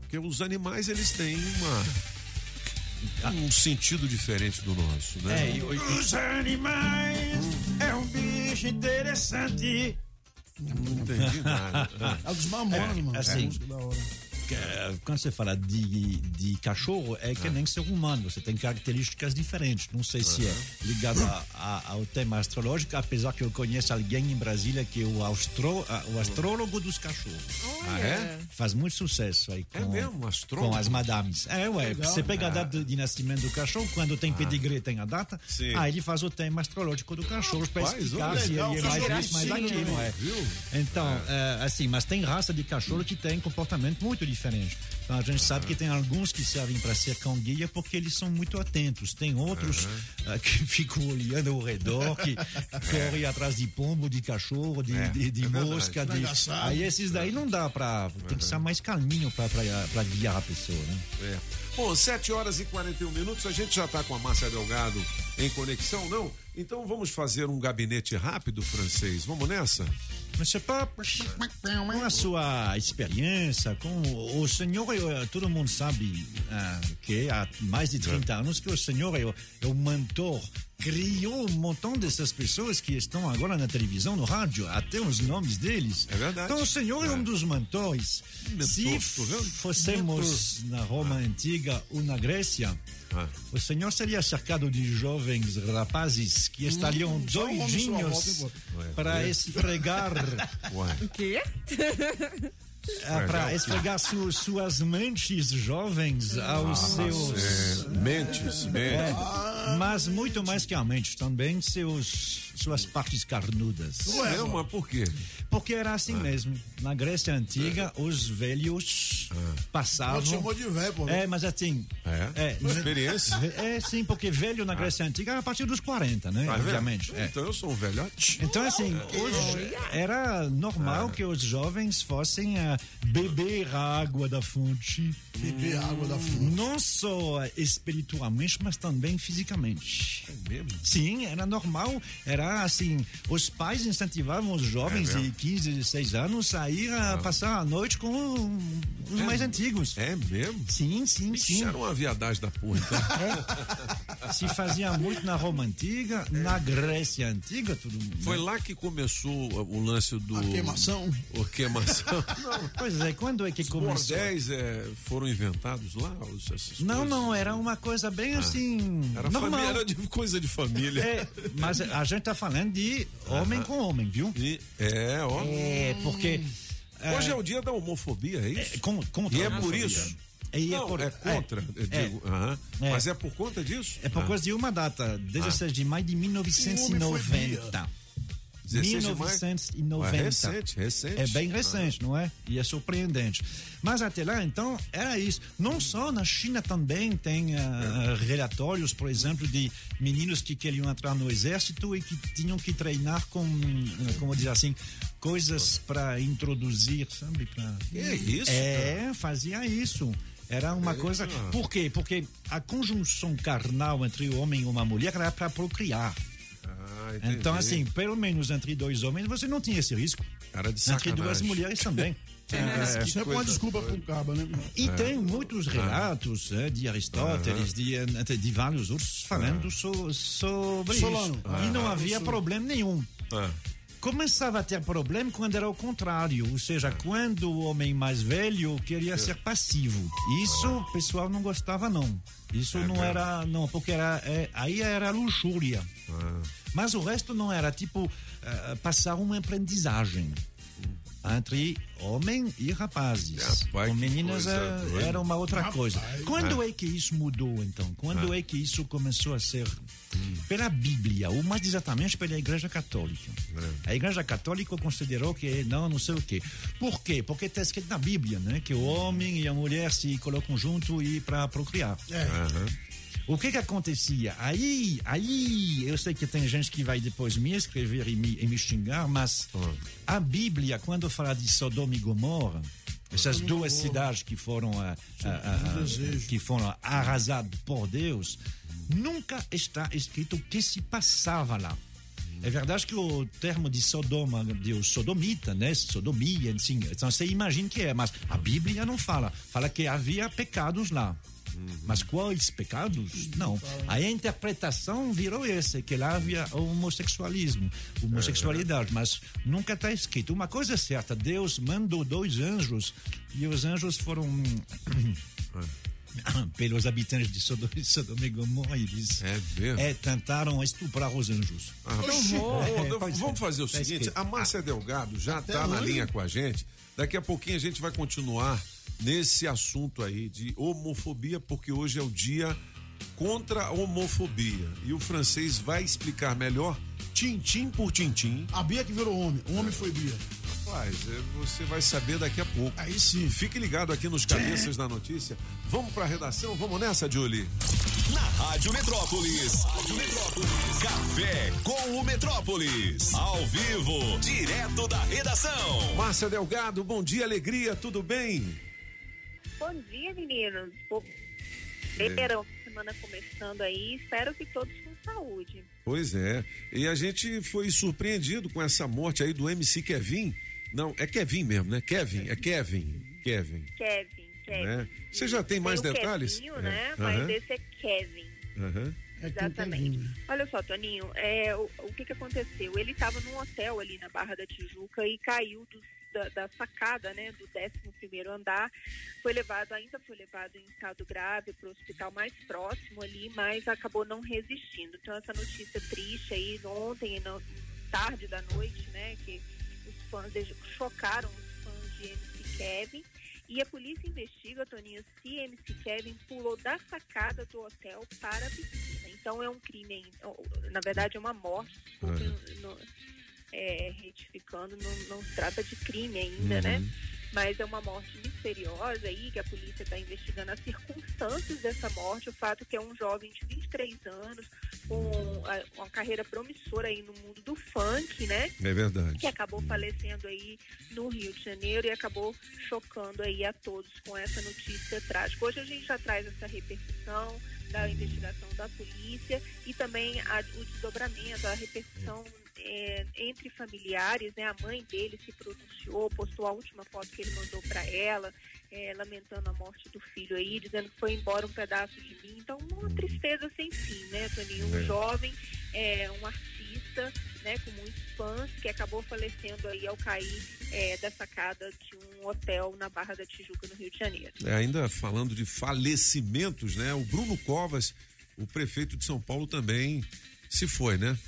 Porque os animais, eles têm uma, um sentido diferente do nosso, né? É, e- e- Os animais é um bicho interessante. Não entendi nada. É dos mamonas, É, mano. assim, Música da hora. Que, eh, quando você fala de, de cachorro, é que nem ser humano, você tem características diferentes. Não sei se é ligado a- a- ao tema astrológico, apesar que eu conheço alguém em Brasília que é o, austro, a- o astrólogo dos cachorros. Ah, é? Faz muito sucesso aí com, É mesmo, astrólogo? com as madames. É, ué, Legal. você pega a Ah. data de nascimento do cachorro, quando tem pedigree tem a data, Sim. aí ele faz o tema astrológico do cachorro para explicar se ele é mais isso, mais aquilo. É. Então, é, assim, mas tem raça de cachorro que tem comportamento muito diferente. Então, Então a gente sabe que tem alguns que servem para ser cão guia porque eles são muito atentos. Tem outros ah, que ficam olhando ao redor, que correm atrás de pombo, de cachorro, de, É, de, de é mosca. De... Aí esses daí não dá para. Tem que ser mais calminho para guiar a pessoa, né? É. Bom, 7 horas e 41 minutos, a gente já está com a Márcia Delgado em conexão, não? Então vamos fazer um gabinete rápido, francês. Vamos nessa? Com a sua experiência, com o senhor, eh, todo mundo sabe ah, que há mais de 30 anos que o senhor é o, é o mentor, criou um montão dessas pessoas que estão agora na televisão, no rádio, até os nomes deles. É verdade. Então o senhor é, um dos mentores. Mentor, Se fossemos na Roma Antiga ou na Grécia, o senhor seria cercado de jovens rapazes que estariam Hum, um doidinhos para Ué. esfregar O quê? ah, para esfregar su- suas mentes jovens aos Ah, seus. é, mentes, mentes. É, mas muito mais que a mente, também seus, suas partes carnudas. Ué, mas por quê? Porque era assim mesmo. Na Grécia Antiga, os velhos passavam. Pode chamar de velho, pô. É, mas assim. É? Experiência? É, sim, porque velho na Grécia Antiga era a partir dos 40, né? Ah, é Obviamente. é. Então eu sou um velhote. Então, assim, hoje era normal que os jovens fossem a beber a água da fonte. Beber a água da fonte. Não só espiritualmente, mas também fisicamente. É mesmo? Sim, era normal. Era assim, os pais incentivavam os jovens É de 15, 16 anos a ir a passar a noite com os É mais antigos. É mesmo? Sim, sim, Ixi, sim. era uma viadagem da porra, então. É. Se fazia muito na Roma Antiga, na Grécia Antiga, tudo Foi lá que começou o lance do. A queimação. O queimação. Pois é, quando é que Os começou? bordéis é, foram inventados lá? os- Não, coisas? não, era uma coisa bem Ah. assim. Era, normal. família, era de coisa de família. É, mas a gente tá falando de homem Aham. com homem, viu? E- é, ó. É, porque. Hoje é o dia da homofobia, é isso? com- contra e é a por homofobia. isso? E é não, por- é contra, é, eu digo. é. aham. É. Mas é por conta disso? É por Ah. causa de uma data, 16 de maio de 1990. 16 de maio? 1990. É recente, recente. É bem recente, não é? E é surpreendente. Mas até lá, então, era isso. Não só na China também tem ah, relatórios, por exemplo, de meninos que queriam entrar no exército e que tinham que treinar com, ah, como dizer assim, coisas para introduzir, sabe? Pra... Que isso, É, fazia isso. Era uma coisa. Por quê? Porque a conjunção carnal entre o homem e uma mulher era para procriar. Ah. Então, assim, pelo menos entre dois homens você não tinha esse risco. Era de Entre duas mulheres também. É, Isso é uma desculpa para um caba, né? E É. tem muitos relatos eh, de Aristóteles, de, de vários outros, falando so- sobre Solano. isso. E não Ah, havia isso. problema nenhum. Ah. Começava a ter problema quando era o contrário, ou seja, quando o homem mais velho queria ser passivo. Isso o pessoal não gostava, não. Isso não mesmo? era, não, porque era, é, aí era luxúria. Mas o resto não era, tipo, eh, passar uma aprendizagem entre homem e rapazes. Rapaz, Com meninas coisa doida. era uma outra Rapaz. coisa. Quando Ah. é que isso mudou, então? Quando Ah. é que isso começou a ser pela Bíblia, ou mais exatamente pela Igreja Católica? É. A Igreja Católica considerou que não, não sei o quê. Por quê? Porque está escrito na Bíblia, né? Que o homem e a mulher se colocam junto e para procriar. É. Aham. O que que acontecia? Aí, aí, eu sei que tem gente que vai depois me escrever e me, e me xingar, mas a Bíblia, quando fala de Sodoma e Gomorra, essas duas cidades que foram, ah, ah, ah, ah, que foram arrasadas por Deus, nunca está escrito o que se passava lá. É verdade que o termo de Sodoma, de sodomita, né? Sodomia, assim, então você imagina que é, mas a Bíblia não fala. Fala que havia pecados lá. Mas quais pecados? Não. Aí a interpretação virou essa, que lá havia homossexualismo, homossexualidade, mas nunca está escrito. Uma coisa é certa, Deus mandou dois anjos e os anjos foram pelos habitantes de Sodoma, e Gomorra, eles É é, tentaram estuprar os anjos. Ah, ô, É, vamos é. fazer o Tá seguinte: escrito. a Márcia Delgado já está na linha com a gente. Daqui a pouquinho a gente vai continuar nesse assunto aí de homofobia, porque hoje é o dia contra a homofobia. E o francês vai explicar melhor, tintim por tintim. A Bia que virou homem. O homem foi Bia. Rapaz, é, você vai saber daqui a pouco. Aí sim. Fique ligado aqui nos cabeças da notícia. Vamos pra redação? Vamos nessa, Julie? Na Rádio Metrópolis. Rádio Metrópolis. Café com o Metrópolis. Ao vivo, direto da redação. Márcia Delgado, bom dia, alegria, tudo bem? Bom dia, meninos. Verão, semana começando aí. Espero que todos com saúde. Pois é. E a gente foi surpreendido com essa morte aí do MC Kevin. Não, é Kevin mesmo, né? Kevin, é Kevin. Kevin. Kevin, Kevin. Né? Você já tem mais o detalhes? Kevinho, É. né? Mas esse é Kevin. Aham. Exatamente. Olha só, Toninho, é, o, o que, que aconteceu? Ele estava num hotel ali na Barra da Tijuca e caiu dos- da, da sacada, né, do 11 andar. Foi levado, ainda foi levado em estado grave para o hospital mais próximo ali, mas acabou não resistindo. Então, essa notícia triste aí, ontem, no, tarde da noite, né, que os fãs chocaram os fãs de MC Kevin. E a polícia investiga, Toninho, se MC Kevin pulou da sacada do hotel para a piscina. Então é um crime, na verdade é uma morte, desculpe, não- é, retificando, não, não se trata de crime ainda, né? Uhum. Mas é uma morte misteriosa aí, que a polícia está investigando as circunstâncias dessa morte, o fato que é um jovem de 23 anos, com uma carreira promissora aí no mundo do funk, né? É verdade. que acabou falecendo aí no Rio de Janeiro e acabou chocando aí a todos com essa notícia trágica. Hoje a gente já traz essa repercussão da investigação da polícia e também a- o desdobramento, a repercussão é, entre familiares, né? A mãe dele se pronunciou, postou a última foto que ele mandou para ela, é, lamentando a morte do filho aí, dizendo que foi embora um pedaço de mim. Então, uma tristeza sem fim, né, Toninho? Um jovem, é, um artista, né, com muitos fãs, que acabou falecendo aí ao cair é, da sacada de um hotel na Barra da Tijuca, no Rio de Janeiro. É, ainda falando de falecimentos, né? O Bruno Covas, o prefeito de São Paulo também se foi, né?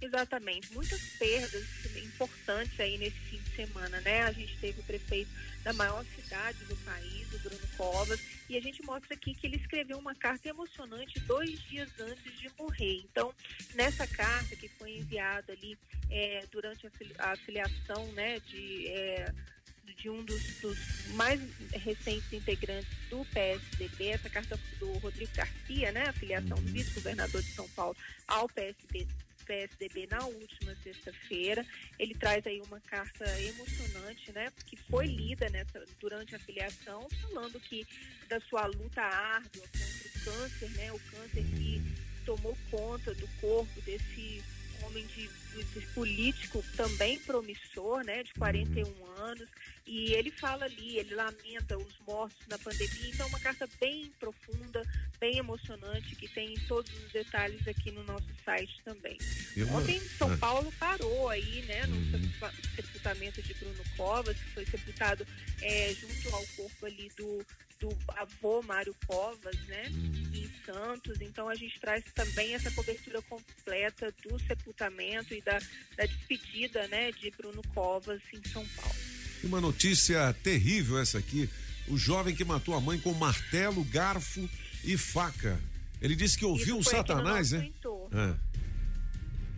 Exatamente, muitas perdas importantes aí nesse fim de semana, né? A gente teve o prefeito da maior cidade do país, o Bruno Covas, e a gente mostra aqui que ele escreveu uma carta emocionante dois dias antes de morrer. Então, nessa carta que foi enviada ali é, durante a fili- a filiação, né, de é, de um dos, dos mais recentes integrantes do PSDB, essa carta do Rodrigo Garcia, né, a filiação do vice-governador de São Paulo ao PSB, PSDB na última sexta-feira. Ele traz aí uma carta emocionante, né, que foi lida nessa, durante a filiação, falando que da sua luta árdua contra o câncer, né, o câncer que tomou conta do corpo desse homem de, político também promissor, né, de 41 anos, e ele fala ali, ele lamenta os mortos na pandemia, então é uma carta bem profunda, bem emocionante, que tem todos os detalhes aqui no nosso site também. Eu Ontem São Ah. Paulo parou aí, né, no sepulta- sepultamento de Bruno Covas, que foi sepultado eh, junto ao corpo ali do, do avô Mário Covas, né, em Santos. Então a gente traz também essa cobertura completa do sepultamento e da, da despedida, né, de Bruno Covas em São Paulo. Uma notícia terrível essa aqui. O jovem que matou a mãe com martelo, garfo e faca. Ele disse que ouviu o no Satanás, né? É.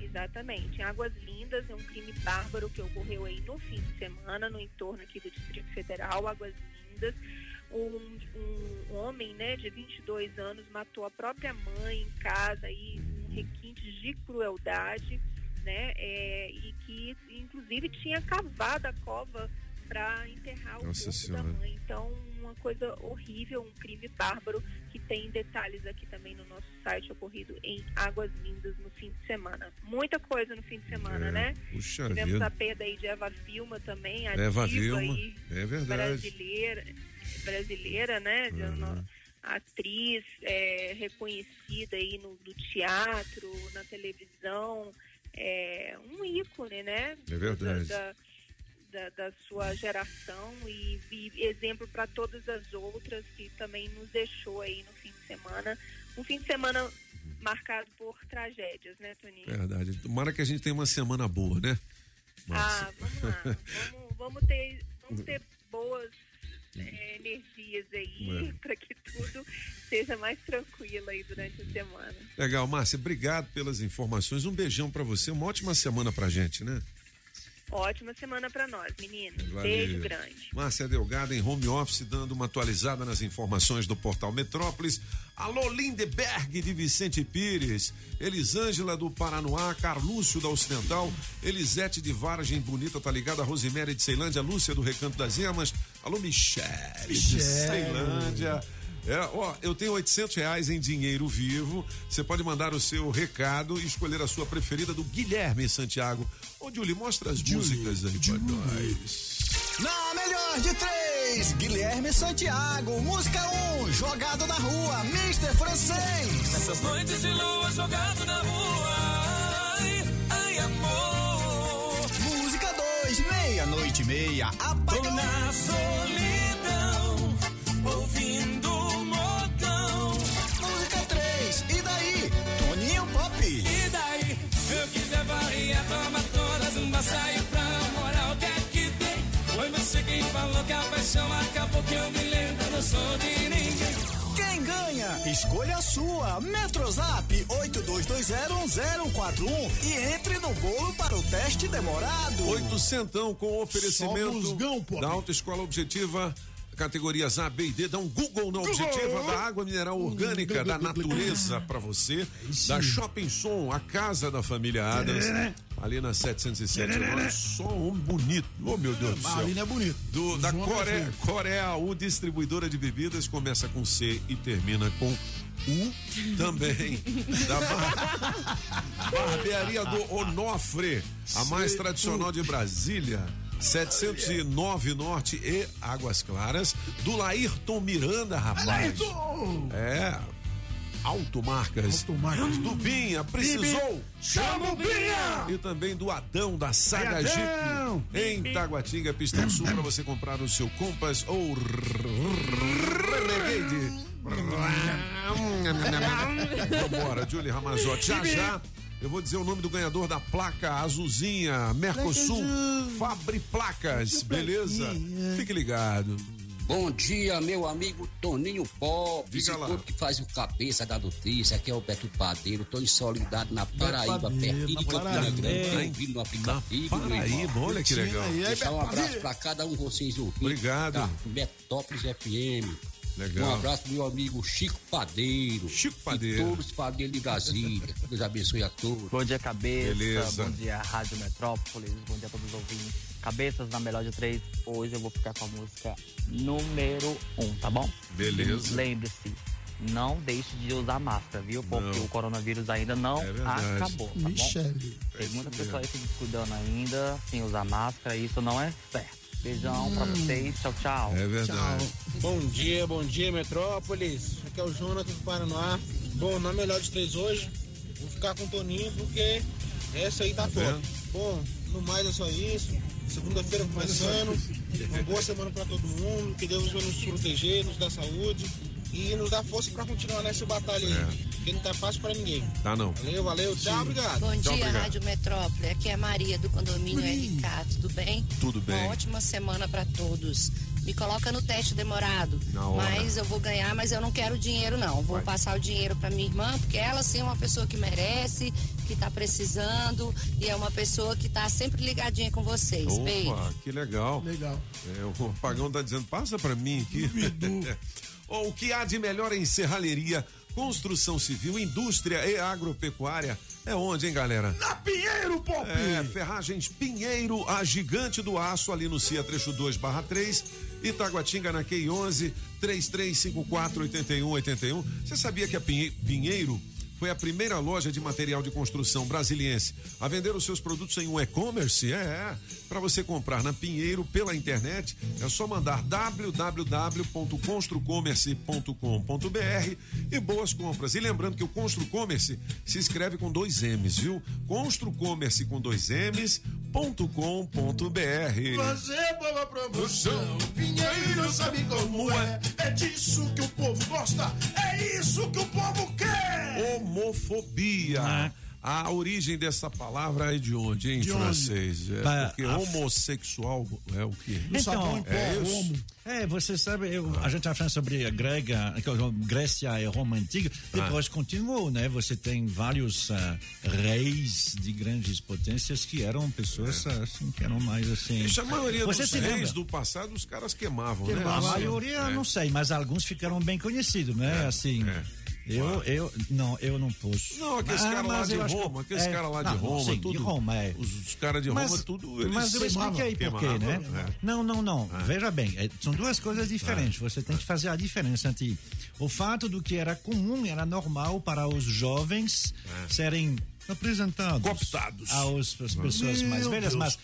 Exatamente. Em Águas Lindas é um crime bárbaro que ocorreu aí no fim de semana, no entorno aqui do Distrito Federal, Águas Lindas. Um, um homem né, de 22 anos matou a própria mãe em casa aí, um requinte de crueldade, né? é, e que inclusive tinha cavado a cova para enterrar o Nossa corpo Senhora. da mãe. Então, uma coisa horrível, um crime bárbaro que tem detalhes aqui também no nosso site ocorrido em Águas Lindas no fim de semana. Muita coisa no fim de semana, É, né? puxa Tivemos vida. a perda aí de Eva Filma também, a Eva Vilma, é verdade. brasileira, brasileira, né? uma atriz é, reconhecida aí no, no teatro, na televisão, é, um ícone, né? É verdade. Da, da, da sua geração e, e exemplo para todas as outras que também nos deixou aí no fim de semana. Um fim de semana marcado por tragédias, né, Toninho? Verdade. Tomara que a gente tenha uma semana boa, né? Ah, vamos lá. vamos, vamos ter, vamos ter é, energias aí É. para que tudo seja mais tranquilo aí durante a semana. Legal, Márcia, obrigado pelas informações. Um beijão pra você, uma ótima semana pra gente, né? Ótima semana para nós, meninos. Valeu. Beijo grande. Márcia Delgado em home office, dando uma atualizada nas informações do portal Metrópolis. Alô, Lindeberg de Vicente Pires, Elisângela do Paranoá, Carlúcio da Ocidental, Elisete de Vargem Bonita, tá ligada? Rosemary de Ceilândia, Lúcia do Recanto das Emas. Alô, Michele, de Michele. Ceilândia. É, ó, eu tenho 800 reais em dinheiro vivo. Você pode mandar o seu recado e escolher a sua preferida do Guilherme Santiago. Ô, Julie, mostra as músicas aí pra nós. Na melhor de três, Guilherme Santiago. Música 1, um, jogado na rua, Mr. Francês. Essas noites de lua jogado na rua. Meia-noite e meia, apagão. Tô na solidão, ouvindo modão. Música 3, e daí? Toninho Pop. E daí? Eu quiser varrer, toma todas, um saio pra moral que é que tem. Foi você quem falou que a paixão acabou, que eu me lembro, não sou de? Escolha a sua. Metrozap 82201041 e entre no bolo para o teste demorado. Oitocentão com oferecimento da Autoescola Objetiva, categorias A, B e D. Dá um Google na Objetiva, da água mineral orgânica, da natureza para você, da Shopping Som, a casa da família Adams, ali na 707. Olha só um bonito. Oh, meu Deus do céu. Marina é bonito. Do, da Coreia. Coreia U, distribuidora de bebidas, começa com C e termina com U também. Da bar... Barbearia do Onofre, a mais tradicional de Brasília. 709 Norte e Águas Claras, do Laírton Miranda, rapaz. Laírton! É. Automarcas. Automarcas. Do Binha, precisou. Chama o Binha! E também do Adão da Saga Aí, Jeep. Adão! Em Taguatinga, Pistão Sul, para você comprar o seu Compass ou Renegade. Vambora, Julie Ramazotti. Já já. Eu vou dizer o nome do ganhador da placa azulzinha, Mercosul, Fabri Placas, beleza? Fique ligado. Bom dia, meu amigo Toninho Pop, Diga esse lá. corpo que faz o cabeça da notícia, aqui é o Beto Padeiro, tô em Solidade na Paraíba, pertinho de na Campina Paraíba. Grande, tô Ei, ouvindo no aplicativo, meu Paraíba, olha que legal. Deixar um abraço pra cada um de vocês ouvintes. Obrigado. Da Metópolis FM. Legal. Um abraço pro meu amigo Chico Padeiro. Chico E Padeiro. todos os padeiros de Brasília. Deus abençoe a todos. Bom dia, cabeça. Beleza. Bom dia, Rádio Metrópolis. Bom dia a todos os ouvintes. Cabeças na melhor de três. Hoje eu vou ficar com a música número um, tá bom? Beleza. Lembre-se, não deixe de usar máscara, viu? Porque Não. o coronavírus ainda não É acabou, tá bom? Michele. Tem muita isso pessoa aí se descuidando ainda, sem usar máscara, e isso não é certo. Beijão pra vocês. Tchau, tchau. É verdade. Bom dia, bom dia, Metrópolis. Aqui é o Jonathan do Paraná. Bom, na melhor de três hoje, vou ficar com o Toninho porque essa aí tá vendo? Bom, no mais é só isso. Segunda-feira começando. Uma boa semana pra todo mundo. Que Deus vai nos proteger, nos dar saúde e nos dar força pra continuar nessa batalha aí. É. Porque não tá fácil pra ninguém. Tá não. Valeu, valeu. Tchau, obrigado. Bom Tchau, dia, obrigado. Rádio Metrópole. Aqui é a Maria do condomínio RK. Tudo bem? Tudo bem. Uma ótima semana para todos. Me coloca no teste demorado. Mas eu vou ganhar, mas eu não quero dinheiro não. Vou Vai. passar o dinheiro para minha irmã, porque ela sim é uma pessoa que merece, que tá precisando e é uma pessoa que tá sempre ligadinha com vocês. Beijo. Opa, que legal. Legal. É, o Pagão tá dizendo, passa pra mim aqui. O que há de melhor em serralheria, construção civil, indústria e agropecuária é onde, hein, galera? Na Pinheiro, Pop! É, Ferragens Pinheiro, a gigante do aço, ali no CIA Trecho 2 barra 3, Itaguatinga na QI 11 3354 8181. Você sabia que a Pinhe- Pinheiro foi a primeira loja de material de construção brasiliense a vender os seus produtos em um e-commerce? É, é. Para você comprar na Pinheiro pela internet, é só mandar www.construcommerce.com.br e boas compras. E lembrando que o Construcommerce se escreve com dois M's, viu? Construcommerce com dois M's, ponto com ponto BR. Fazer boa promoção. Pinheiro sabe como é. É disso que o povo gosta. É isso que o povo quer. Homofobia. A origem dessa palavra é de onde, hein, De onde? francês? É Ba- porque a- homossexual é o quê? Então, é isso? É, você sabe, eu- a gente está falando sobre a grega, Grécia e Roma antiga, depois continuou, né? Você tem vários ah, reis de grandes potências que eram pessoas assim, que eram mais assim. Ixi, a maioria você dos se reis lembra? do passado, os caras queimavam, né? A maioria, É. não sei, mas alguns ficaram bem conhecidos, né? Assim. Eu, eu, não, eu não posso. Não, aqueles Ah, caras lá mas de Roma, aqueles é, caras lá de não, Roma, sim, tudo. de Roma, é. Os, os caras de Roma, Mas- tudo. Eles Mas eu expliquei por quê, né? é. Não, não, não. Veja bem, é, são duas coisas diferentes. Você tem que fazer a diferença entre o fato do que era comum, era normal para os jovens serem apresentados Cooptados. aos, às pessoas Meu mais velhas, Deus. mas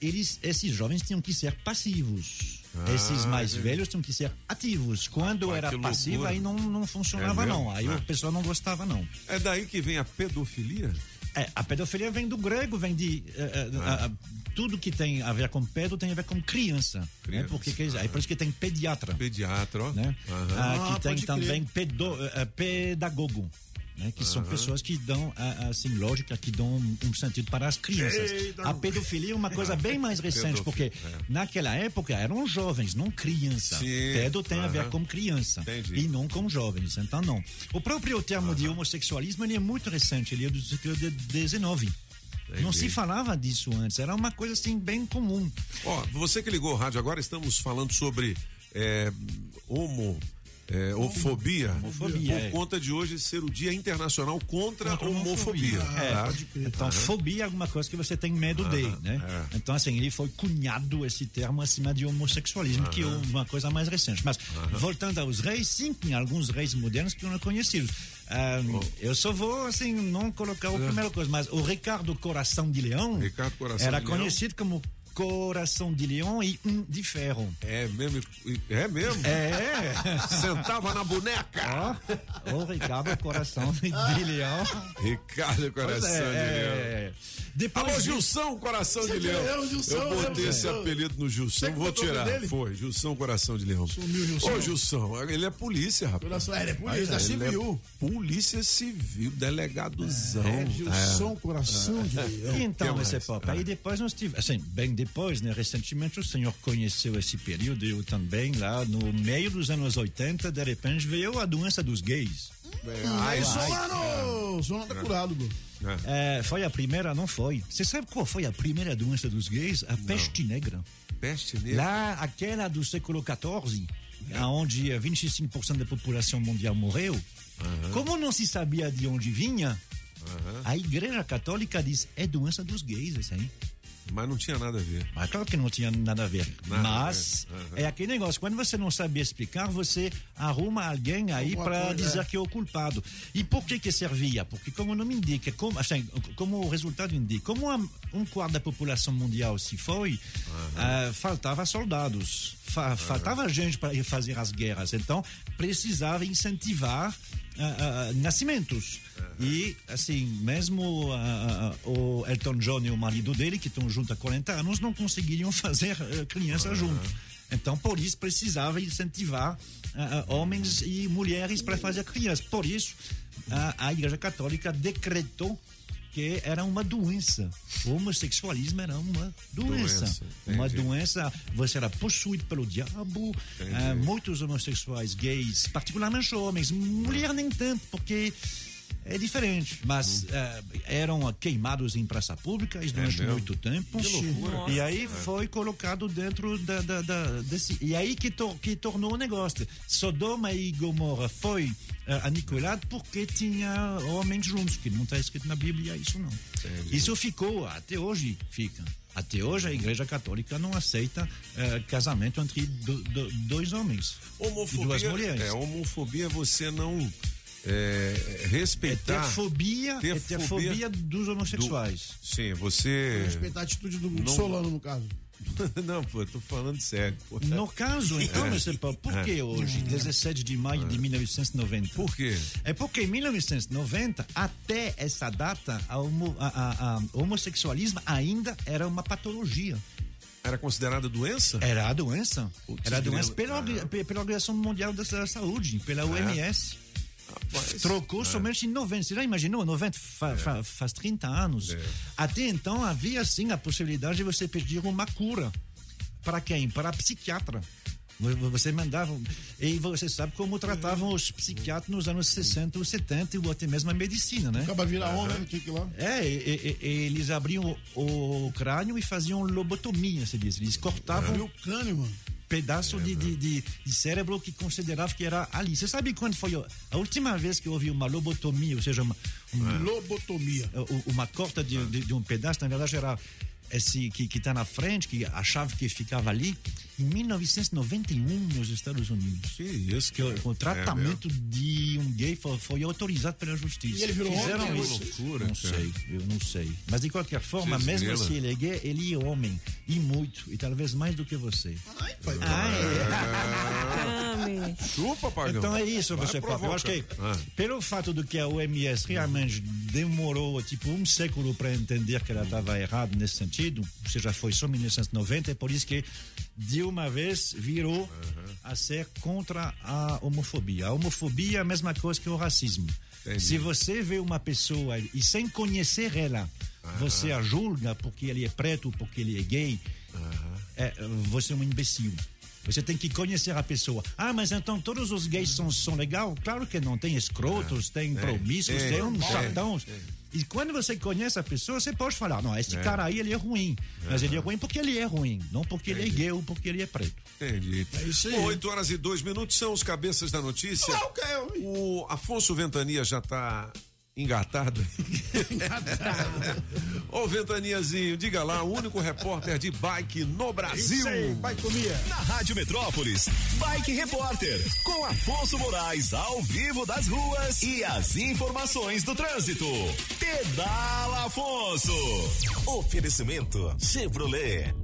eles, esses jovens tinham que ser passivos. Ah, esses mais é. velhos tinham que ser ativos. Quando Rapaz, era passivo, aí não, não funcionava, É não. Aí É. o pessoal não gostava, não. É daí que vem a pedofilia? É, a pedofilia vem do grego, vem de. eh, eh, a- a- tudo que tem a ver com pedo tem a ver com criança. Né? Criança, Porque quer dizer, é por isso que tem pediatra. Pediatra, ó. Né? Ah, Ah, que tem pode também pedo, eh, pedagogo. Né? Que são pessoas que dão, assim, lógica, que dão um, sentido para as crianças. Eita, a pedofilia é uma coisa bem mais recente, porque é. naquela época eram jovens, não criança. Sim, Pedo tem a ver com criança e não com jovens. Então, não. O próprio termo de homossexualismo ele é muito recente, ele é do século XIX. Não Entendi. se falava disso antes, era uma coisa assim bem comum. Ó, você que ligou o rádio agora, estamos falando sobre é, homo. É, homofobia, Homofobia, por é. conta de hoje ser o Dia Internacional contra, a homofobia. É, tá? então, fobia é alguma coisa que você tem medo de, né? é. Então, assim, ele foi cunhado esse termo acima de homossexualismo, que é uma coisa mais recente. Mas, voltando aos reis, sim, tem alguns reis modernos que não conhecidos. Ah, Eu só vou, assim, não colocar a primeira coisa, mas o Ricardo Coração de Leão Ricardo Coração era de Leão. conhecido como Coração de Leão e um de ferro. É mesmo? É mesmo? É. Sentava na boneca. Ó, o Ricardo Coração de Leão. Ricardo Coração é, de é, Leão. Depois Alô, de- Gilson Coração Você de Leão. Gilson, eu botei eu, esse apelido no Gilson. Vou tirar. dele? Foi, Gilson Coração de Leão. Sumiu, Gilson. Ô, Gilson, ele é polícia, rapaz. Coração- é, ele é polícia, Mas, da ele é civil. polícia civil, delegadozão. É, Gilson Coração de Leão. Então, Que esse. Ah. Aí depois nós tivemos, assim, bem depois, né, recentemente o senhor conheceu esse período, eu também, lá no meio dos anos 80, de repente veio a doença dos gays. Aí, Ai, Solano! Solano tá curado, Lu. É, foi a primeira, não foi. Você sabe qual foi a primeira doença dos gays? A peste negra. Peste negra? Lá, aquela do século XIV, onde 25% da população mundial morreu. Como não se sabia de onde vinha, a Igreja Católica diz é doença dos gays, isso aí. Mas não tinha nada a ver. Mas claro que não tinha nada a ver. Nada a Mas ver. Aham. é aquele negócio, quando você não sabe explicar, você arruma alguém aí para coisa, dizer é. que é o culpado. E por que que servia? Porque como o nome indica, como, assim, como o resultado indica, como a- um quarto da população mundial se foi, ah, faltava soldados, fa- faltava gente para fazer as guerras. Então precisava incentivar ah, ah, nascimentos. E, assim, mesmo o Elton John e o marido dele, que estão juntos há 40 anos, não conseguiriam fazer criança junto. Então, por isso, precisava incentivar homens e mulheres para fazer criança. Por isso, a Igreja Católica decretou que era uma doença. O homossexualismo era uma doença. Doença, uma doença, você era possuído pelo diabo. Ah, muitos homossexuais gays, particularmente homens, mulher nem tanto, porque é diferente, mas ah, eram queimados em praça pública isso durante. É muito tempo. E aí foi colocado dentro da, da- da- desse. E aí que, tor- que tornou o negócio. Sodoma e Gomorra foi ah, aniquilado porque tinha homens juntos, que não está escrito na Bíblia isso não. Isso ficou, até hoje fica. Até hoje a Igreja Católica não aceita ah, casamento entre do- do- dois homens e duas Homofobia, mulheres. é, homofobia é você não é, respeitar. É ter fobia, ter é ter fobia dos homossexuais. do- sim, você. Respeitar a atitude do Não- Solano, no caso. não, pô, tô falando sério. Pô. No caso, então, É. Mr. Por que É. hoje, 17 de maio de 1990? Por quê? É porque em 1990, até essa data, a homo- a- a- a- o homossexualismo ainda era uma patologia. Era considerada doença? Era a doença. Putz, Era a doença pela, pe- pela Organização Mundial da Sa- Saúde, pela OMS. Trocou somente em 90. Você já imaginou? 90 fa- fa- faz 30 anos. Até então havia sim a possibilidade de você pedir uma cura. Para quem? Para a psiquiatra. Vo- Você mandava. E você sabe como tratavam os psiquiatras nos anos 60 ou 70 ou até mesmo a medicina, né? Acaba virar né? Tinha que lá. É, e- e- eles abriam o, o crânio e faziam lobotomia, se diz. Eles cortavam Abriu o crânio, mano. Pedaço de, de, de, de cérebro que considerava que era ali. Você sabe quando foi a- última vez que houve uma lobotomia, ou seja, uma, uma lobotomia, uma corta de, de, de um pedaço, na verdade era esse que está na frente, que achava que ficava ali, em 1991 nos Estados Unidos. Que isso, que o, tratamento de um gay foi, foi autorizado pela justiça. E ele virou Fizeram homem, isso. loucura, não cara. sei, eu não sei. Mas de qualquer forma, mesmo se ele é gay, ele é homem e muito e talvez mais do que você. Chupa, Pagão. Então é isso, Vai você. Eu acho que. Ah. pelo fato do que a OMS realmente demorou tipo um século para entender que ela estava errada nesse sentido, ou seja, foi só em 1990, é por isso que de uma vez virou a ser contra a homofobia. A homofobia é a mesma coisa que o racismo. Se você vê uma pessoa e sem conhecer ela, você a julga porque ele é preto, porque ele é gay, é, você é um imbecil. Você tem que conhecer a pessoa. Ah, mas então todos os gays são, são legais? Claro que não. Tem escrotos, tem promíscuos, é, tem uns é, chatões. E quando você conhece a pessoa, você pode falar: não, esse É. cara aí ele é ruim. Mas ele é ruim porque ele é ruim, não porque ele é gay ou porque ele é preto. Entendi. É isso aí. Bom, 8 horas e 2 minutos são os cabeças da notícia. O Afonso Ventania já tá engatado. Ô, Ventaniazinho, diga lá, o único repórter de bike no Brasil. Isso aí, bikeomia. Na Rádio Metrópolis, Bike Repórter, com Afonso Moraes ao vivo das ruas e as informações do trânsito. Pedala Afonso. Oferecimento Chevrolet.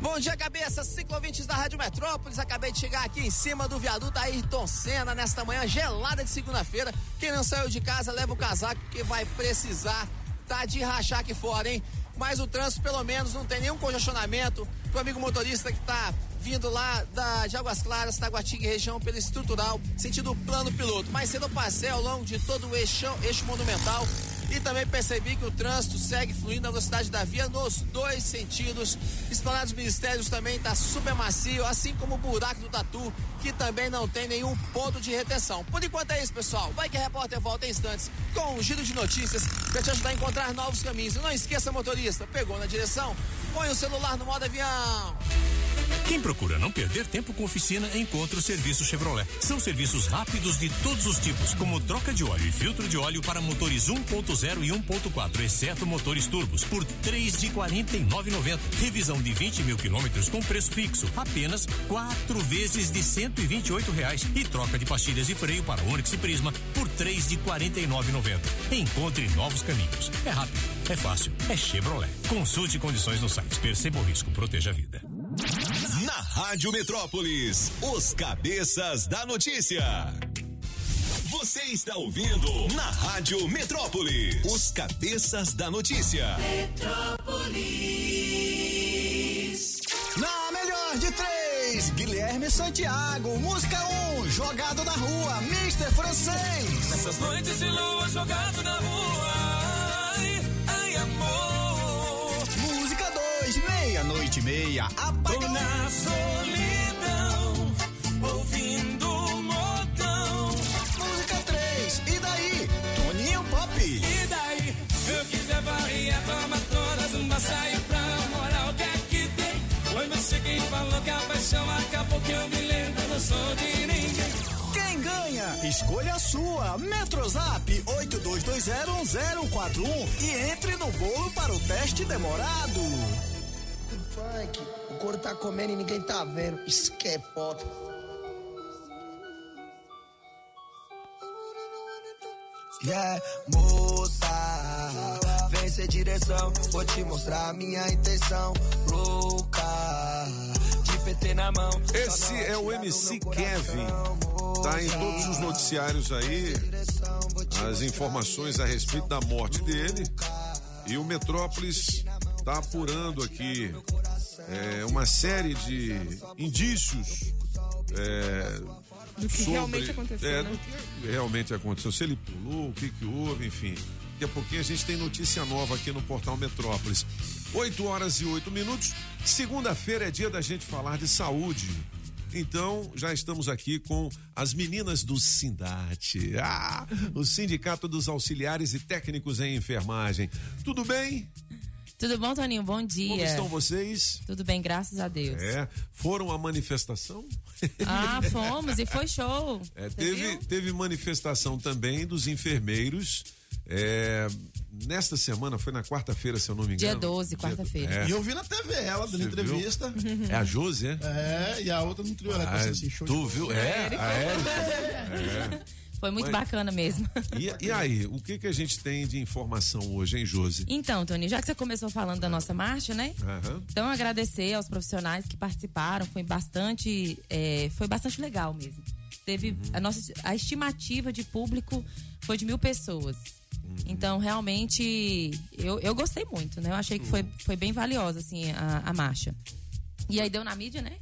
Bom dia, cabeça, ciclovintes da Rádio Metrópolis. Acabei de chegar aqui em cima do viaduto Ayrton Senna nesta manhã gelada de segunda-feira. Quem não saiu de casa, leva o casaco que vai precisar. Tá de rachar aqui fora, hein? Mas o trânsito, pelo menos, não tem nenhum congestionamento. Pro amigo motorista que tá vindo lá da, de Águas Claras, Taguatinga e região pela estrutural, sentido plano piloto. Mais cedo passei ao longo de todo o eixo, eixo monumental e também percebi que o trânsito segue fluindo na velocidade da via nos dois sentidos. Esplanada dos Ministérios também está super macio, assim como o buraco do Tatu, que também não tem nenhum ponto de retenção. Por enquanto é isso, pessoal. Bike Repórter volta em instantes com um giro de notícias para te ajudar a encontrar novos caminhos. E não esqueça, motorista, pegou na direção? Põe o celular no modo avião. Quem procura não perder tempo com oficina, encontra o serviço Chevrolet. São serviços rápidos de todos os tipos, como troca de óleo e filtro de óleo para motores 1.0 e 1.4, exceto motores turbos, por três de 49,90. Revisão de 20 mil quilômetros com preço fixo, apenas quatro vezes de 128 reais. E troca de pastilhas de freio para Onix e Prisma por três de 49,90. Encontre novos caminhos. É rápido, é fácil, é Chevrolet. Consulte condições no site. Perceba o risco, proteja a vida. Na Rádio Metrópolis, os cabeças da notícia. Você está ouvindo na Rádio Metrópolis, os cabeças da notícia. Metrópolis. Na melhor de três, Guilherme Santiago. Música 1, um, jogado na rua, Mr. Francês. Nessas noites de lua jogado na rua. Ai, ai, amor. Música 2, meia-noite e meia, apagão. Tô na solidão, não sou de ninguém. Quem ganha? Escolha a sua. Metrozap 82201041 e entre no bolo para o teste demorado. Funk, o couro tá comendo e ninguém tá vendo. Isso que é foda. Yeah, moça, vem ser direção, vou te mostrar a minha intenção. Louca, PT na mão. Esse é o MC Kevin. Tá em todos os noticiários aí as informações a respeito da morte dele. E o Metrópolis tá apurando aqui é, uma série de indícios é, Do que sobre, realmente aconteceu, É, né? do que realmente aconteceu. Se ele pulou, o que que houve, enfim. Daqui a pouquinho a gente tem notícia nova aqui no Portal Metrópolis. 8 horas e 8 minutos. Segunda-feira é dia da gente falar de saúde. Então, já estamos aqui com as meninas do Sindate. Ah, o Sindicato dos Auxiliares e Técnicos em Enfermagem. Tudo bem? Tudo bom, Toninho? Bom dia. Como estão vocês? Tudo bem, graças a Deus. É, foram à manifestação? Ah, fomos e foi show. É, teve, viu? teve manifestação também dos enfermeiros. É, nesta semana, foi na quarta-feira, se eu não me engano. Dia 12, quarta-feira. É. E eu vi na TV ela dando Você viu? entrevista. É a Josi, é? É, e a outra no trio. Ela Ah, assim, show tu viu? É, a Érica. É. Foi muito Mas- bacana mesmo. E, e aí, o que que a gente tem de informação hoje, hein, Josi? Então, Toninho, já que você começou falando da nossa marcha, né? Aham. Então, agradecer aos profissionais que participaram, foi bastante, é, foi bastante legal mesmo. Teve a nossa a estimativa de público foi de mil pessoas. Então, realmente, eu, eu gostei muito, né? Eu achei que foi, foi bem valiosa, assim, a, a marcha. E aí deu na mídia, né?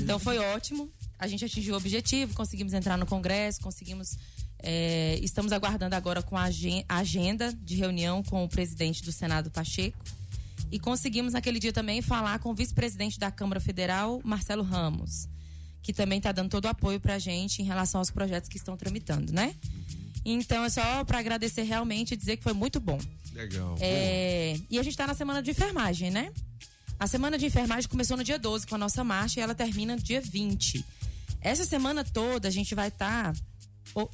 Então foi ótimo. A gente atingiu o objetivo, conseguimos entrar no Congresso, conseguimos. é, estamos aguardando agora com a agenda de reunião com o presidente do Senado, Pacheco. E conseguimos naquele dia também falar com o vice-presidente da Câmara Federal, Marcelo Ramos, que também está dando todo o apoio para a gente em relação aos projetos que estão tramitando, né? Então é só para agradecer realmente e dizer que foi muito bom. Legal. É, e a gente está na semana de enfermagem, né? A semana de enfermagem começou no dia 12 com a nossa marcha e ela termina no dia 20. Essa semana toda a gente vai estar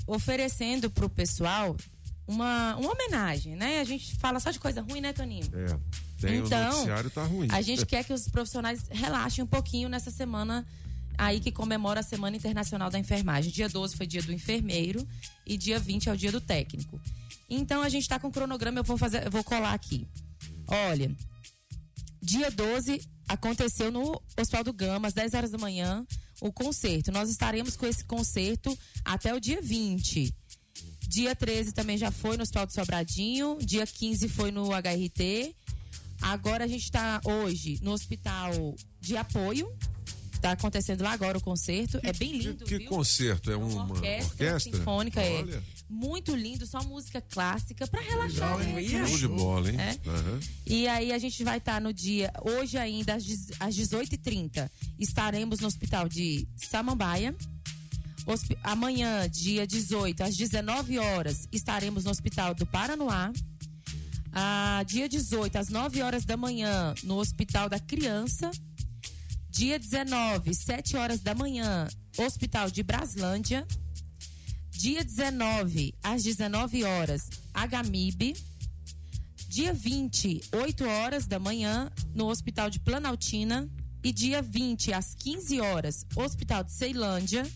oferecendo pro pessoal uma, uma homenagem, né? A gente fala só de coisa ruim, né, Toninho? É, tem o Então, noticiário tá ruim. A gente quer que os profissionais relaxem um pouquinho nessa semana aí que comemora a Semana Internacional da Enfermagem. Dia 12 foi dia do enfermeiro e dia 20 é o dia do técnico. Então a gente tá com o cronograma, eu vou fazer, eu vou colar aqui. Olha, dia 12 aconteceu no Hospital do Gama, às 10 horas da manhã, o concerto. Nós estaremos com esse concerto até o dia 20. Dia 13 também já foi no Hospital do Sobradinho. Dia 15 foi no HRT. Agora a gente está hoje no Hospital de Apoio. Tá acontecendo lá agora o concerto. é bem lindo, Que viu? concerto? É uma orquestra, orquestra? sinfônica, Olha, é. Muito lindo, só música clássica pra relaxar. legal, né? hein? Show de bola, hein? É. Aham. E aí a gente vai estar no dia, hoje ainda, às dez- às 18h30, estaremos no hospital de Samambaia. Amanhã, dia 18, às 19 horas, estaremos no hospital do Paranoá. Ah, dia 18, às 9 horas da manhã, no Hospital da Criança. Dia 19, 7 horas da manhã, Hospital de Braslândia. Dia 19, às 19 horas, HMIB. Dia 20, 8 horas da manhã, no Hospital de Planaltina. E dia 20, às 15 horas, Hospital de Ceilândia.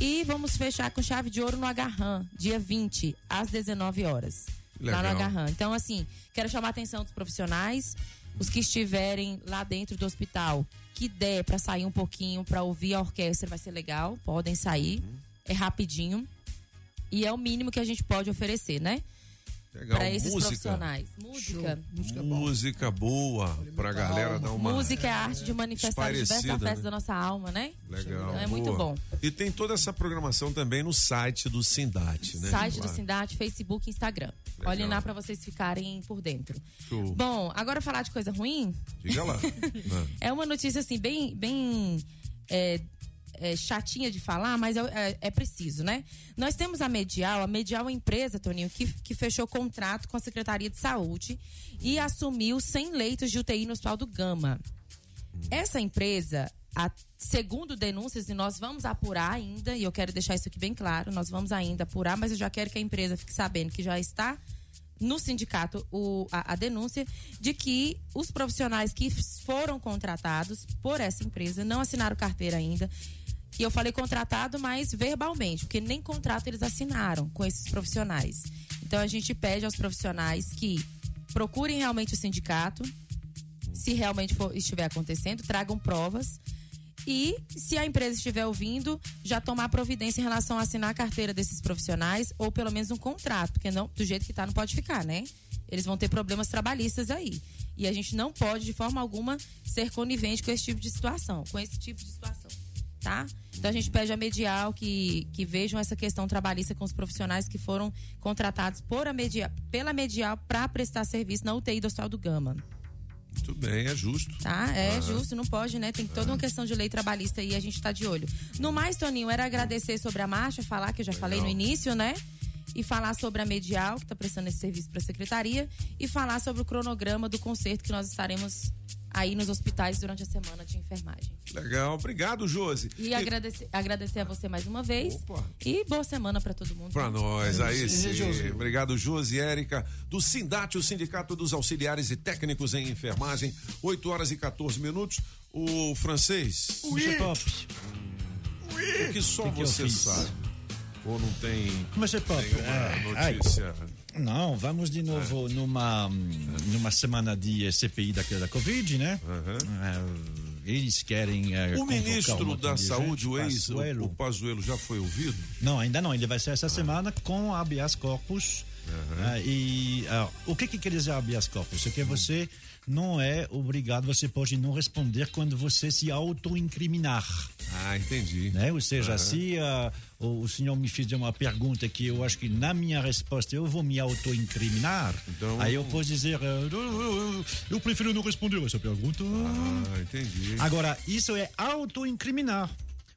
E vamos fechar com chave de ouro no Agarram, dia 20, às 19 horas. Lá no Legal. Agarram. Então, assim, quero chamar a atenção dos profissionais, os que estiverem lá dentro do hospital, que der para sair um pouquinho, para ouvir a orquestra, vai ser legal, podem sair. É rapidinho. E é o mínimo que a gente pode oferecer, né? Para esses Música. profissionais. Música. Música boa pra galera dar uma. Música é a arte de manifestar diversas né? da nossa alma, né? Legal. Então é muito boa. bom. E tem toda essa programação também no site do Sindate, né? Site do Claro. Sindate, Facebook e Instagram. Legal. Olhem lá para vocês ficarem por dentro. Show. Bom, agora falar de coisa ruim. Diga lá. É uma notícia assim, bem, bem é, é, chatinha de falar, mas é, é- é preciso, né? Nós temos a Medial, a Medial é uma empresa, Toninho, que, que fechou contrato com a Secretaria de Saúde e assumiu 100 leitos de UTI no Hospital do Gama. Essa empresa, a- segundo denúncias, e nós vamos apurar ainda, e eu quero deixar isso aqui bem claro, nós vamos ainda apurar, mas eu já quero que a empresa fique sabendo que já está no sindicato o- a, a denúncia de que os profissionais que foram contratados por essa empresa não assinaram carteira ainda. E eu falei contratado, mas verbalmente, porque nem contrato eles assinaram com esses profissionais. Então a gente pede aos profissionais que procurem realmente o sindicato, se realmente for- estiver acontecendo, tragam provas. E se a empresa estiver ouvindo, já tomar providência em relação a assinar a carteira desses profissionais ou pelo menos um contrato, porque não, do jeito que tá não pode ficar, né? Eles vão ter problemas trabalhistas aí. E a gente não pode de forma alguma ser conivente com esse tipo de situação, com esse tipo de situação. Tá? Então a gente pede a Medial que, que vejam essa questão trabalhista com os profissionais que foram contratados por a media, pela Medial para prestar serviço na UTI do Hospital do Gama. Muito bem, é justo. Tá? É Aham. justo, não pode, né? Tem toda uma questão de lei trabalhista e a gente tá de olho. No mais, Toninho, era agradecer sobre a marcha, falar que eu já falei no início, né? E falar sobre a Medial, que está prestando esse serviço para a secretaria, e falar sobre o cronograma do concerto que nós estaremos aí nos hospitais durante a semana de enfermagem. Legal, obrigado, Josi. E agradecer, agradecer a você mais uma vez. E boa semana para todo mundo. Pra nós, aí Sim, sim. Josi. Obrigado, Josi e Érica, do Sindate, o Sindicato dos Auxiliares e Técnicos em Enfermagem, 8 horas e 14 minutos. O francês. Ui. Pop. O que só Que que você fiz? sabe? Ou não tem Mas é pop. nenhuma É, ai. Não, vamos de novo numa, numa semana de CPI da, da Covid, né? É, eles querem. é, O um ministro da de Saúde, gente, o ex, Pazuello. o, Pazuello, já foi ouvido? Não, ainda não. Ele vai ser essa semana com habeas corpus. Ah, e ah, o que, que quer dizer habeas corpus? É que você não é obrigado, você pode não responder quando você se auto-incriminar. Ah, entendi. Né? Ou seja, Aham. se ah, o, o senhor me fizer uma pergunta que eu acho que na minha resposta eu vou me auto-incriminar, Então- aí eu posso dizer, ah, eu, eu- eu prefiro não responder essa pergunta. Ah, entendi. Agora, isso é auto-incriminar.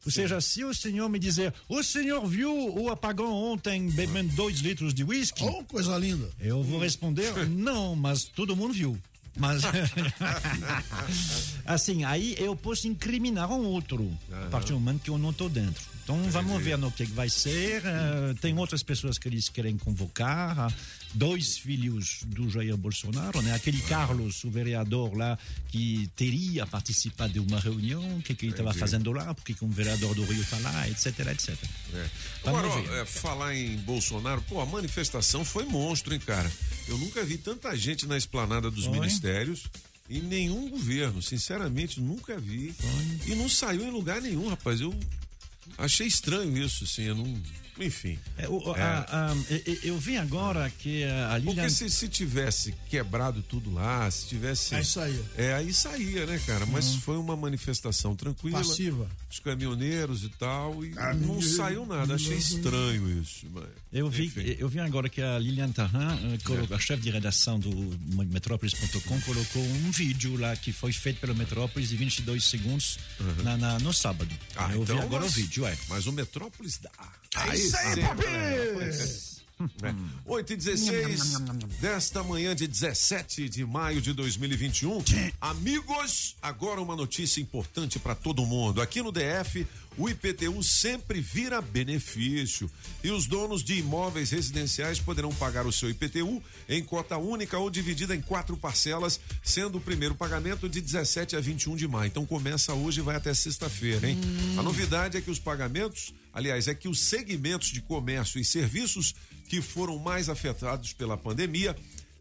Ou seja, se o senhor me dizer, o senhor viu o apagão ontem bebendo dois litros de uísque? Oh, coisa linda. Eu vou responder, não, mas todo mundo viu. Mas, assim, aí eu posso incriminar um outro, a partir do momento que eu não estou dentro. Então vamos ver no que, que vai ser. eh, tem outras pessoas que eles querem convocar. Dois filhos do Jair Bolsonaro, né? Aquele Carlos, o vereador lá, que teria participado de uma reunião, o que, que ele estava fazendo lá, porque que um vereador do Rio está lá, etc, etc. É. Agora, ó, é, falar em Bolsonaro, pô, a manifestação foi monstro, hein, cara? Eu nunca vi tanta gente na esplanada dos Foi. ministérios em nenhum governo, sinceramente, nunca vi. E não saiu em lugar nenhum, rapaz. Eu achei estranho isso, assim, eu não. Enfim. É, o- É. a- a- eu, eu vi agora que a Lilian... Porque se, se tivesse quebrado tudo lá, se tivesse. Aí saía. É, aí saía, né, cara? Mas Uhum. foi uma manifestação tranquila. Passiva. Os caminhoneiros e tal. E não Caminhoneiros. saiu nada. Achei estranho isso. Mas, Eu vi, enfim. eu vi agora que a Lilian Tarran, eh, colocou- a chefe de redação do Metrópolis.com, colocou um vídeo lá que foi feito pelo Metrópolis de 22 segundos na, na- no sábado. Ah, eu então, vi agora mas- o vídeo, é. Mas o Metrópolis dá. É isso aí, sim, papi! É. 8 e 16 desta manhã de 17 de maio de 2021. Amigos, agora uma notícia importante para todo mundo. Aqui no DF, o IPTU sempre vira benefício e os donos de imóveis residenciais poderão pagar o seu IPTU em cota única ou dividida em quatro parcelas, sendo o primeiro pagamento de 17 a 21 de maio. Então começa hoje e vai até sexta-feira, hein? A novidade é que os pagamentos, aliás, é que os segmentos de comércio e serviços que foram mais afetados pela pandemia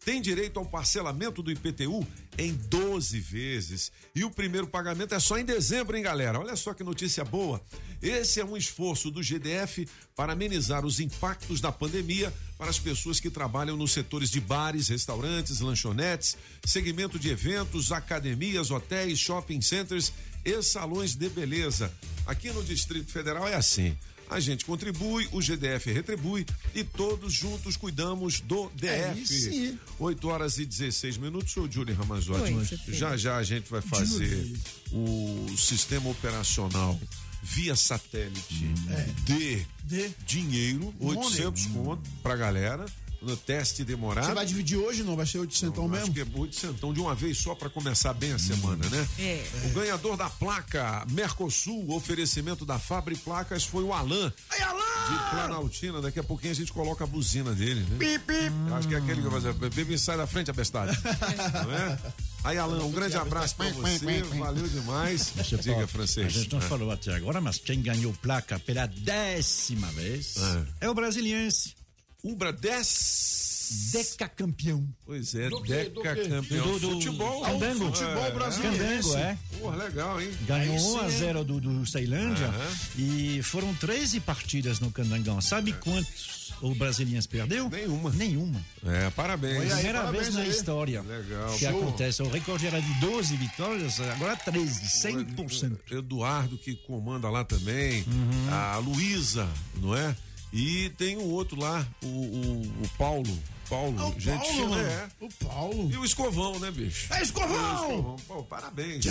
têm direito ao parcelamento do IPTU em 12 vezes. E o primeiro pagamento é só em dezembro, hein, galera? Olha só que notícia boa. Esse é um esforço do GDF para amenizar os impactos da pandemia para as pessoas que trabalham nos setores de bares, restaurantes, lanchonetes, segmento de eventos, academias, hotéis, shopping centers e salões de beleza. Aqui no Distrito Federal é assim. A gente contribui, o GDF retribui e todos juntos cuidamos do É DF. isso aí. 8 horas e 16 minutos. Sou o Júlio Ramazotti. Oi. Já já a gente vai fazer o sistema operacional via satélite É. de, De dinheiro, Money. 800 conto pra galera. No teste demorado. Você vai dividir hoje, não? Vai ser 800 Acho mesmo? que é 800 de uma vez só para começar bem a semana, né? É. O ganhador da placa Mercosul, oferecimento da Fabre Placas, foi o Alan. De Planaltina. Daqui a pouquinho a gente coloca a buzina dele, né? Pip, pip. Eu acho que é aquele que vai fazer. Bebê, sai da frente, abestade. Não é? Aí, Alan, um grande abraço pra você. Valeu demais. Você Diga, pode- francês. A gente não É. falou até agora, mas quem ganhou placa pela décima vez é, o brasiliense. Ubra 10. Deca campeão. Pois é, Do quê? Do Deca campeão. Do- do- futebol. Candango. Futebol É, brasileiro. Candango, é. Porra, legal, hein? Ganhou Aí 1 a sim, 0 do, do Ceilândia Aham. e foram 13 partidas no Candangão. Sabe quantos O Brasiliense perdeu? Nenhuma. Nenhuma. É, parabéns. Foi a primeira vez na história Legal. que Show. acontece. O recorde era de 12 vitórias, agora 13, 100%. Eduardo que comanda lá também, Uhum. a Luísa, não é? E tem um outro lá, o, o, o Paulo. Paulo, Ah, o gente Paulo, fina, mano. é. O Paulo. E o Escovão, né, bicho? É, Escovão! O Escovão. Pô, parabéns.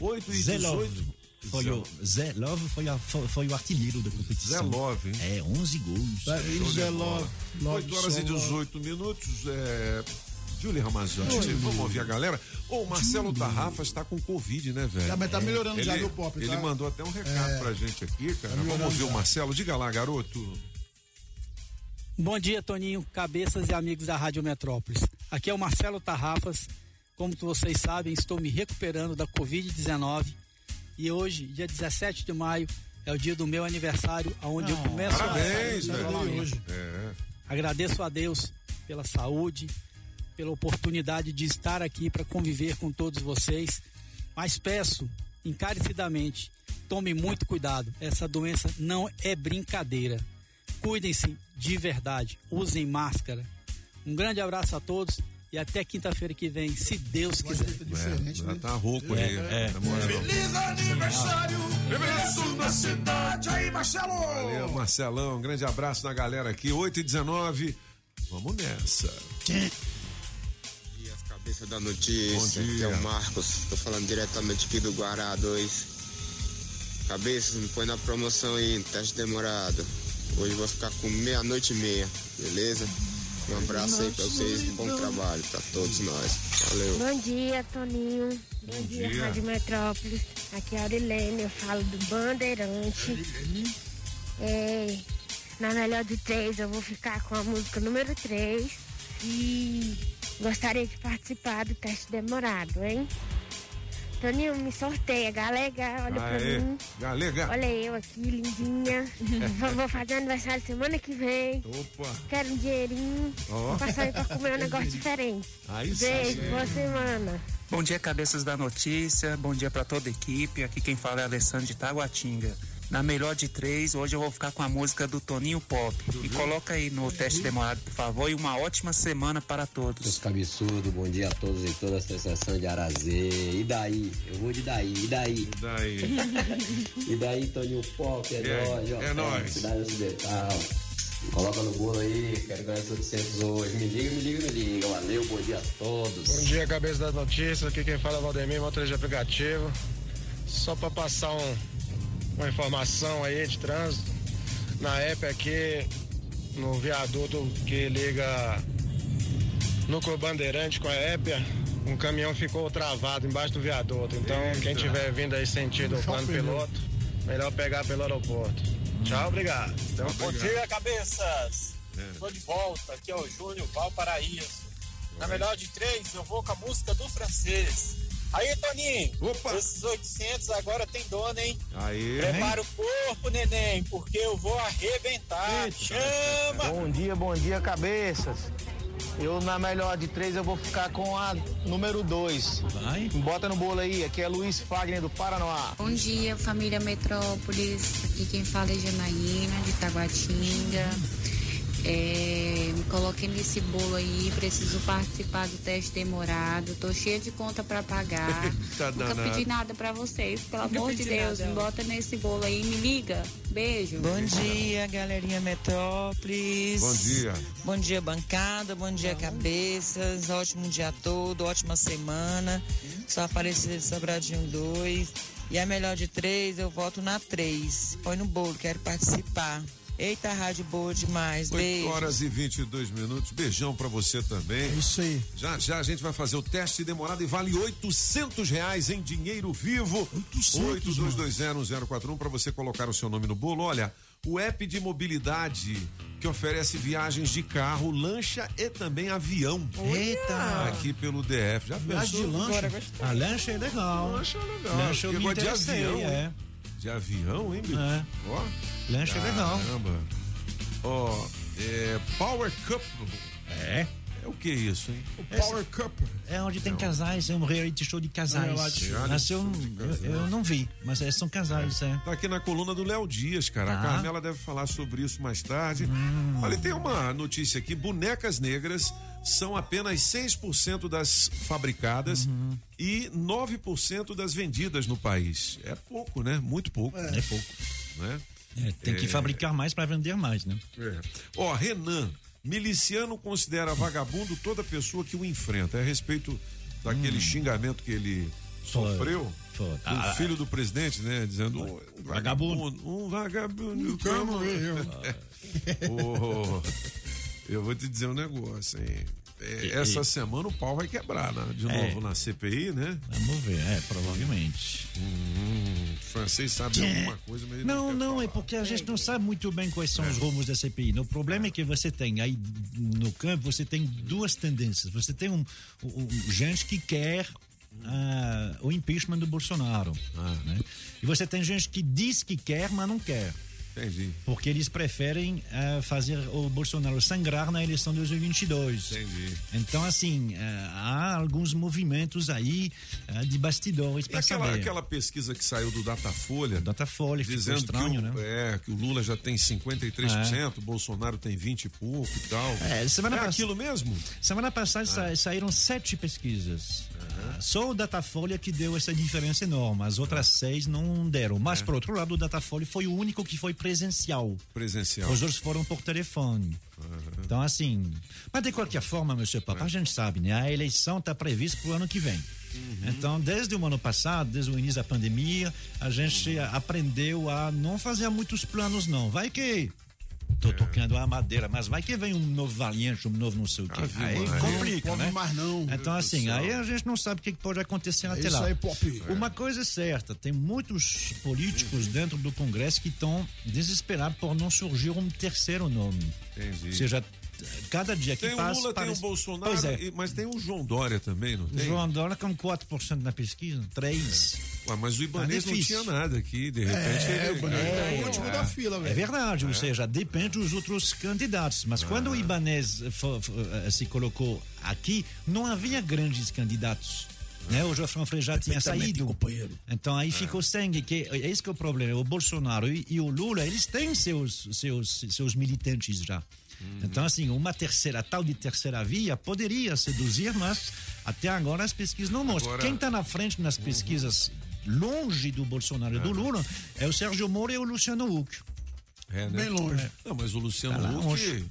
8 e Zé 18. Love. Foi o, Zé Love foi, a- foi, foi o artilheiro da competição. Zé Love, hein? É, 11 gols. De Zé bola. Love, Love 8 horas e Só Love. 18 minutos. É... Júlia Ramazotti, Oi. vamos ouvir a galera. Ô, o Marcelo Tarrafa está com Covid, né, velho? Já, mas tá melhorando ele, já, viu, Pop, Ele tá? mandou até um recado É. pra gente aqui, cara. Tá vamos ouvir o já. Marcelo. Diga lá, garoto. Bom dia, Toninho, cabeças e amigos da Rádio Metrópolis. Aqui é o Marcelo Tarrafas. Como vocês sabem, estou me recuperando da Covid-19 e hoje, dia 17 de maio, é o dia do meu aniversário, onde eu começo Parabéns, a velho. novamente. É. Agradeço a Deus pela saúde, pela oportunidade de estar aqui para conviver com todos vocês, mas peço encarecidamente, tome muito cuidado. Essa doença não é brincadeira. Cuidem-se de verdade, usem máscara. Um grande abraço a todos e até quinta-feira que vem, se Deus quiser. É, já tá rouco aí. É, na moral. Feliz aniversário, Bebeço da cidade. Aí, Marcelo. Valeu, Marcelão. Um grande abraço na galera aqui. 8 e 19 Vamos nessa. As cabeças da notícia, aqui é o Marcos, tô falando diretamente aqui do Guará 2. Cabeças, me põe na promoção aí, teste demorado. Hoje eu vou ficar com meia-noite e meia, beleza? Um abraço aí pra vocês e bom trabalho pra todos nós. Valeu. Bom dia, Toninho. Bom, dia, dia. Rádio Metrópolis. Aqui é a Aurilene, eu falo do Bandeirante. É, na melhor de três, eu vou ficar com a música número 3. E gostaria de participar do teste demorado, hein? Toninho, me sorteia, galega, olha pra Aê, mim. galega. Olha eu aqui, lindinha. vou, vou fazer aniversário semana que vem. Opa. Quero um dinheirinho. Vou passar aí pra comer um negócio diferente. Aí sim. Beijo, boa semana. Bom dia, cabeças da notícia. Bom dia para toda a equipe. Aqui quem fala é Alessandro de Taguatinga. Na melhor de três, hoje eu vou ficar com a música do Toninho Pop. E coloca aí no teste demorado, por favor. E uma ótima semana para todos. Os cabeçudos, bom dia a todos e toda a sensação de Arazê. E daí? Eu vou de daí, e daí? E daí? e daí, Toninho Pop, é, É, nóis, ó. é nóis. Cidade Ocidental. Coloca no bolo aí, quero ganhar esses 800 hoje. Me liga, me liga, me liga. Valeu, bom dia a todos. Bom dia, cabeça das notícias. Aqui quem fala é Valdemir, motorista de aplicativo. Só para passar um- uma informação aí de trânsito. Na época aqui, no viaduto que liga Núcleo Bandeirante com a Épia, um caminhão ficou travado embaixo do viaduto. Então, quem tiver vindo aí sentido o plano piloto, melhor pegar pelo aeroporto. Tchau, obrigado. Bom dia, cabeças! É. Tô de volta, aqui é o Júnior Valparaíso. Na melhor de três, eu vou com a música do francês. Aí, Toninho, esses 800 agora tem dono, hein? Aí. Prepara o corpo, neném, porque eu vou arrebentar. Chama! Bom dia, bom dia, cabeças. Eu, na melhor de três, eu vou ficar com a número dois. Vai. Bota no bolo aí, aqui é Luiz Fagner do Paraná. Bom dia, família Metrópolis. Aqui quem fala é Janaína, de Taguatinga. É, me coloquei nesse bolo aí, preciso participar do teste demorado. Tô cheia de conta pra pagar. Tá Nunca danado. pedi nada pra vocês. Pelo Nunca amor de Deus, nada. me bota nesse bolo aí, me liga. Beijo. Bom dia, galerinha Metrópolis. Bom dia. Bom dia, bancada. Bom dia, cabeças. Ótimo dia todo, ótima semana. Sou Aparecida de Sobradinho 2. E a melhor de três, eu voto na 3. Põe no bolo, quero participar. Eita, rádio boa demais. 8 Beijo. horas e 22 minutos. Beijão pra você também. É isso aí. Já já a gente vai fazer o teste demorado e vale 800 reais em dinheiro vivo. 82201041 para você colocar o seu nome no bolo. Olha, o app de mobilidade que oferece viagens de carro, lancha e também avião. Eita! Aqui pelo DF. Já Viagem pensou? de lancha? A lancha é legal. Lancha é legal. Lancha eu Porque me gosta de avião, é. De avião, hein, bicho? É. Ó. Lancha é legal. Caramba. Ó, é, Power Cup. É. É o que isso, hein? O Power Cup. É onde tem casais, é um reality show de casais. Reality Mas show eu, de casais. eu, eu não vi, mas é, são casais, é. Tá aqui na coluna do Léo Dias, cara. A Tá. Carmela deve falar sobre isso mais tarde. Olha, tem uma notícia aqui: bonecas negras são apenas 6% das fabricadas e 9% das vendidas no país. É pouco, né? Muito pouco. É, pouco. Né? É, tem que É. fabricar mais para vender mais, né? É. Ó, Renan, miliciano considera vagabundo toda pessoa que o enfrenta. É a respeito daquele xingamento que ele Foi, sofreu. foi. Ah, filho do presidente, né? Dizendo um vagabundo. Um vagabundo. Como eu. Ô, eu vou te dizer um negócio, hein? É, E- essa e- semana o pau vai quebrar, né? De É. novo na CPI, né? Vamos ver, é, provavelmente. Hum, o francês sabe alguma coisa, mas ele Não, quer não, é porque a gente não sabe muito bem quais são os rumos da CPI. O problema é que você tem aí no campo, você tem duas tendências. Você tem um, um- gente que quer ah, o impeachment do Bolsonaro. né? E você tem gente que diz que quer, mas não quer. Entendi. Porque eles preferem ah, fazer o Bolsonaro sangrar na eleição de 2022. Entendi. Então, assim, ah, há alguns movimentos aí ah, de bastidores para aquela, saber. aquela pesquisa que saiu do Datafolha. Datafolha, dizendo estranho, que, o, né? é, que o Lula já tem 53%, o Bolsonaro tem 20 e pouco e tal. É, semana é pass- aquilo mesmo? Semana passada sa- saíram sete pesquisas. Só o Datafolha que deu essa diferença enorme. As outras seis não deram. Mas, por outro lado, o Datafolha foi o único que foi presencial. Presencial. Os outros foram por telefone. Então, assim. Mas, de qualquer forma, meu senhor Papa, a gente sabe, né? A eleição está prevista para o ano que vem. Então, desde o ano passado, desde o início da pandemia, a gente aprendeu a não fazer muitos planos, não. Vai que. Tô tocando a madeira, mas vai que vem um novo valiente, um novo não sei o quê. Ave aí Maria. complica, Não né? pode mais não. Então, Meu assim, aí a gente não sabe o que pode acontecer É até isso lá. aí, Pop. Uma coisa é certa, tem muitos políticos dentro do Congresso que estão desesperados por não surgir um terceiro nome. Entendi. Ou seja, cada dia que Tem o passa. Lula, tem parece- o Bolsonaro, Pois é. mas tem o João Dória também, não tem? João Dória com 4% na pesquisa, 3%. Ué, mas o Ibanez Tá não tinha nada aqui, de repente É, ele. o Ibanez tá É, o último é. da fila, velho. É verdade, ou seja, depende dos outros candidatos. Mas quando o Ibanez fo- fo- eh, se colocou aqui, não havia grandes candidatos. Né? O João Freire já tinha saído. companheiro. Então aí ficou sangue, que é esse que é o problema. O Bolsonaro e, e o Lula, eles têm seus, seus, seus militantes já. Então, assim, uma terceira, tal de terceira via poderia seduzir, mas até agora as pesquisas não mostram. Agora- Quem está na frente nas pesquisas longe do Bolsonaro e do Lula é o Sérgio Moro e o Luciano Huck. É, né? Bem longe. Não, mas o Luciano Tá lá, Huck